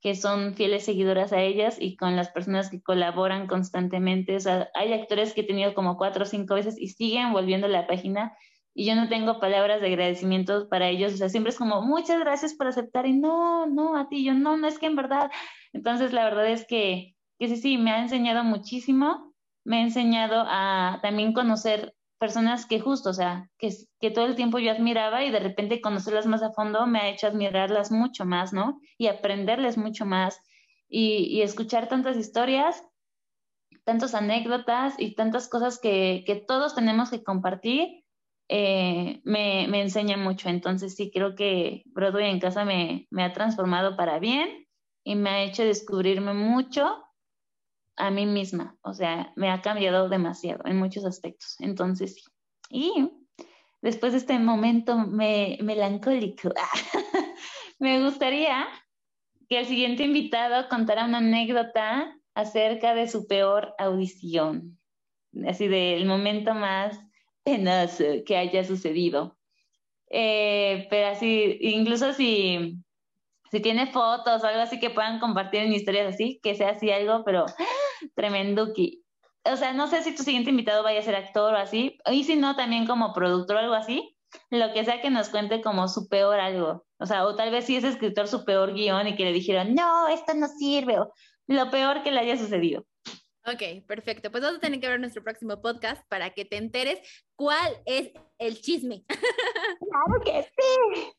que son fieles seguidoras a ellas y con las personas que colaboran constantemente. O sea, hay actores que he tenido como cuatro o cinco veces y siguen volviendo a la página y yo no tengo palabras de agradecimiento para ellos. O sea, siempre es como, muchas gracias por aceptar y no, no, a ti, yo no, no es que en verdad. Entonces, la verdad es que, que sí, sí, me ha enseñado muchísimo. Me ha enseñado a también conocer personas que justo, o sea, que, que todo el tiempo yo admiraba y de repente conocerlas más a fondo me ha hecho admirarlas mucho más, ¿no? Y aprenderles mucho más y, y escuchar tantas historias, tantas anécdotas y tantas cosas que, que todos tenemos que compartir, eh, me, me, enseña mucho. Entonces sí, creo que Broadway en casa me, me ha transformado para bien y me ha hecho descubrirme mucho a mí misma, o sea, me ha cambiado demasiado en muchos aspectos. Entonces, sí. Y después de este momento me, melancólico, me gustaría que el siguiente invitado contara una anécdota acerca de su peor audición, así del momento más penoso que haya sucedido. Eh, pero así, incluso si, si tiene fotos o algo así que puedan compartir en historias así, que sea así algo, pero tremenduki. O sea, no sé si tu siguiente invitado vaya a ser actor o así, y si no, también como productor o algo así, lo que sea que nos cuente como su peor algo. O sea, o tal vez si es escritor su peor guion y que le dijeron, no, esto no sirve, o lo peor que le haya sucedido. Ok, perfecto. Pues vamos a tener que ver nuestro próximo podcast para que te enteres cuál es el chisme. Claro que sí.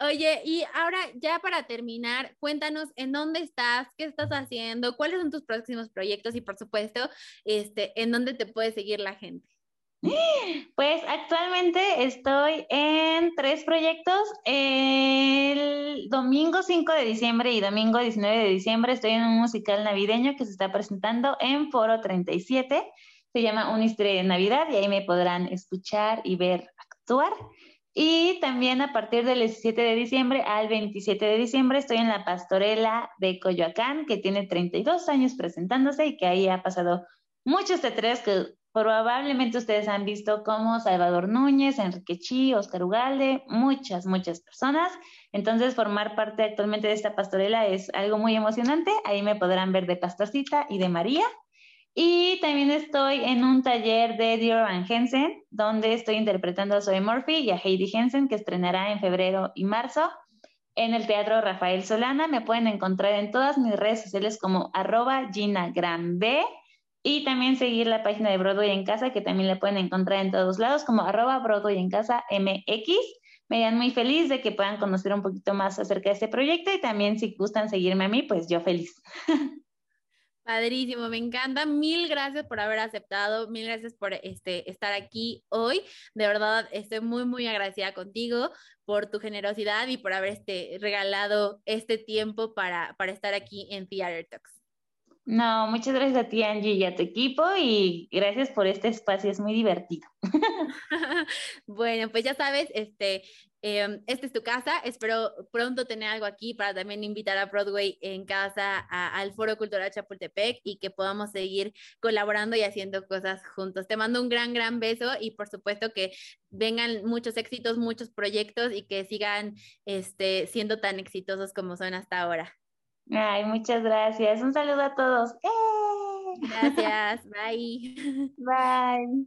Oye, y ahora ya para terminar, cuéntanos en dónde estás, qué estás haciendo, cuáles son tus próximos proyectos y por supuesto, este, en dónde te puede seguir la gente. Pues actualmente estoy en tres proyectos. El domingo 5 de diciembre y domingo 19 de diciembre estoy en un musical navideño que se está presentando en Foro 37. Se llama Una historia de Navidad y ahí me podrán escuchar y ver actuar. Y también a partir del 17 de diciembre al 27 de diciembre estoy en la pastorela de Coyoacán, que tiene 32 años presentándose y que ahí ha pasado muchos teatros que probablemente ustedes han visto como Salvador Núñez, Enrique Chi, Oscar Ugalde, muchas, muchas personas. Entonces, formar parte actualmente de esta pastorela es algo muy emocionante. Ahí me podrán ver de Pastorcita y de María. Y también estoy en un taller de Dior Van Hensen, donde estoy interpretando a Zoe Murphy y a Heidi Hensen, que estrenará en febrero y marzo en el Teatro Rafael Solana. Me pueden encontrar en todas mis redes sociales como arroba Gina B y también seguir la página de Broadway en Casa, que también la pueden encontrar en todos lados como arroba Broadway en Casa MX. Me dan muy feliz de que puedan conocer un poquito más acerca de este proyecto y también si gustan seguirme a mí, pues yo feliz. Padrísimo, me encanta. Mil gracias por haber aceptado, mil gracias por este, estar aquí hoy. De verdad, estoy muy, muy agradecida contigo por tu generosidad y por haber este, regalado este tiempo para, para estar aquí en Theater Talks. No, muchas gracias a ti, Angie, y a tu equipo, y gracias por este espacio, es muy divertido. bueno, pues ya sabes, este, eh, esta es tu casa. Espero pronto tener algo aquí para también invitar a Broadway en casa al Foro Cultural Chapultepec y que podamos seguir colaborando y haciendo cosas juntos. Te mando un gran, gran beso y por supuesto que vengan muchos éxitos, muchos proyectos y que sigan este, siendo tan exitosos como son hasta ahora. Ay, muchas gracias. Un saludo a todos. ¡Eh! Gracias. Bye. Bye.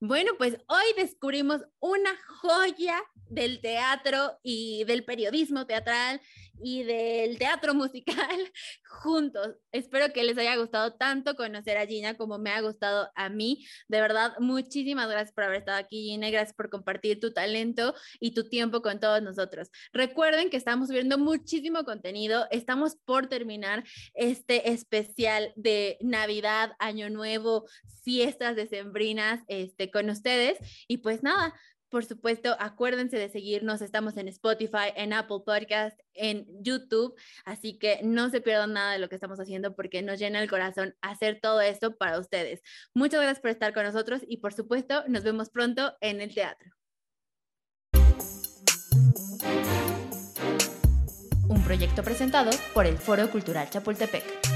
Bueno, pues hoy descubrimos una joya del teatro y del periodismo teatral y del teatro musical juntos. Espero que les haya gustado tanto conocer a Gina como me ha gustado a mí. De verdad, muchísimas gracias por haber estado aquí, Gina, gracias por compartir tu talento y tu tiempo con todos nosotros. Recuerden que estamos viendo muchísimo contenido. Estamos por terminar este especial de Navidad, Año Nuevo, fiestas decembrinas este, con ustedes. Y pues nada, por supuesto, acuérdense de seguirnos. Estamos en Spotify, en Apple Podcast, en YouTube. Así que no se pierdan nada de lo que estamos haciendo porque nos llena el corazón hacer todo esto para ustedes. Muchas gracias por estar con nosotros y por supuesto, nos vemos pronto en el teatro. Un proyecto presentado por el Foro Cultural Chapultepec.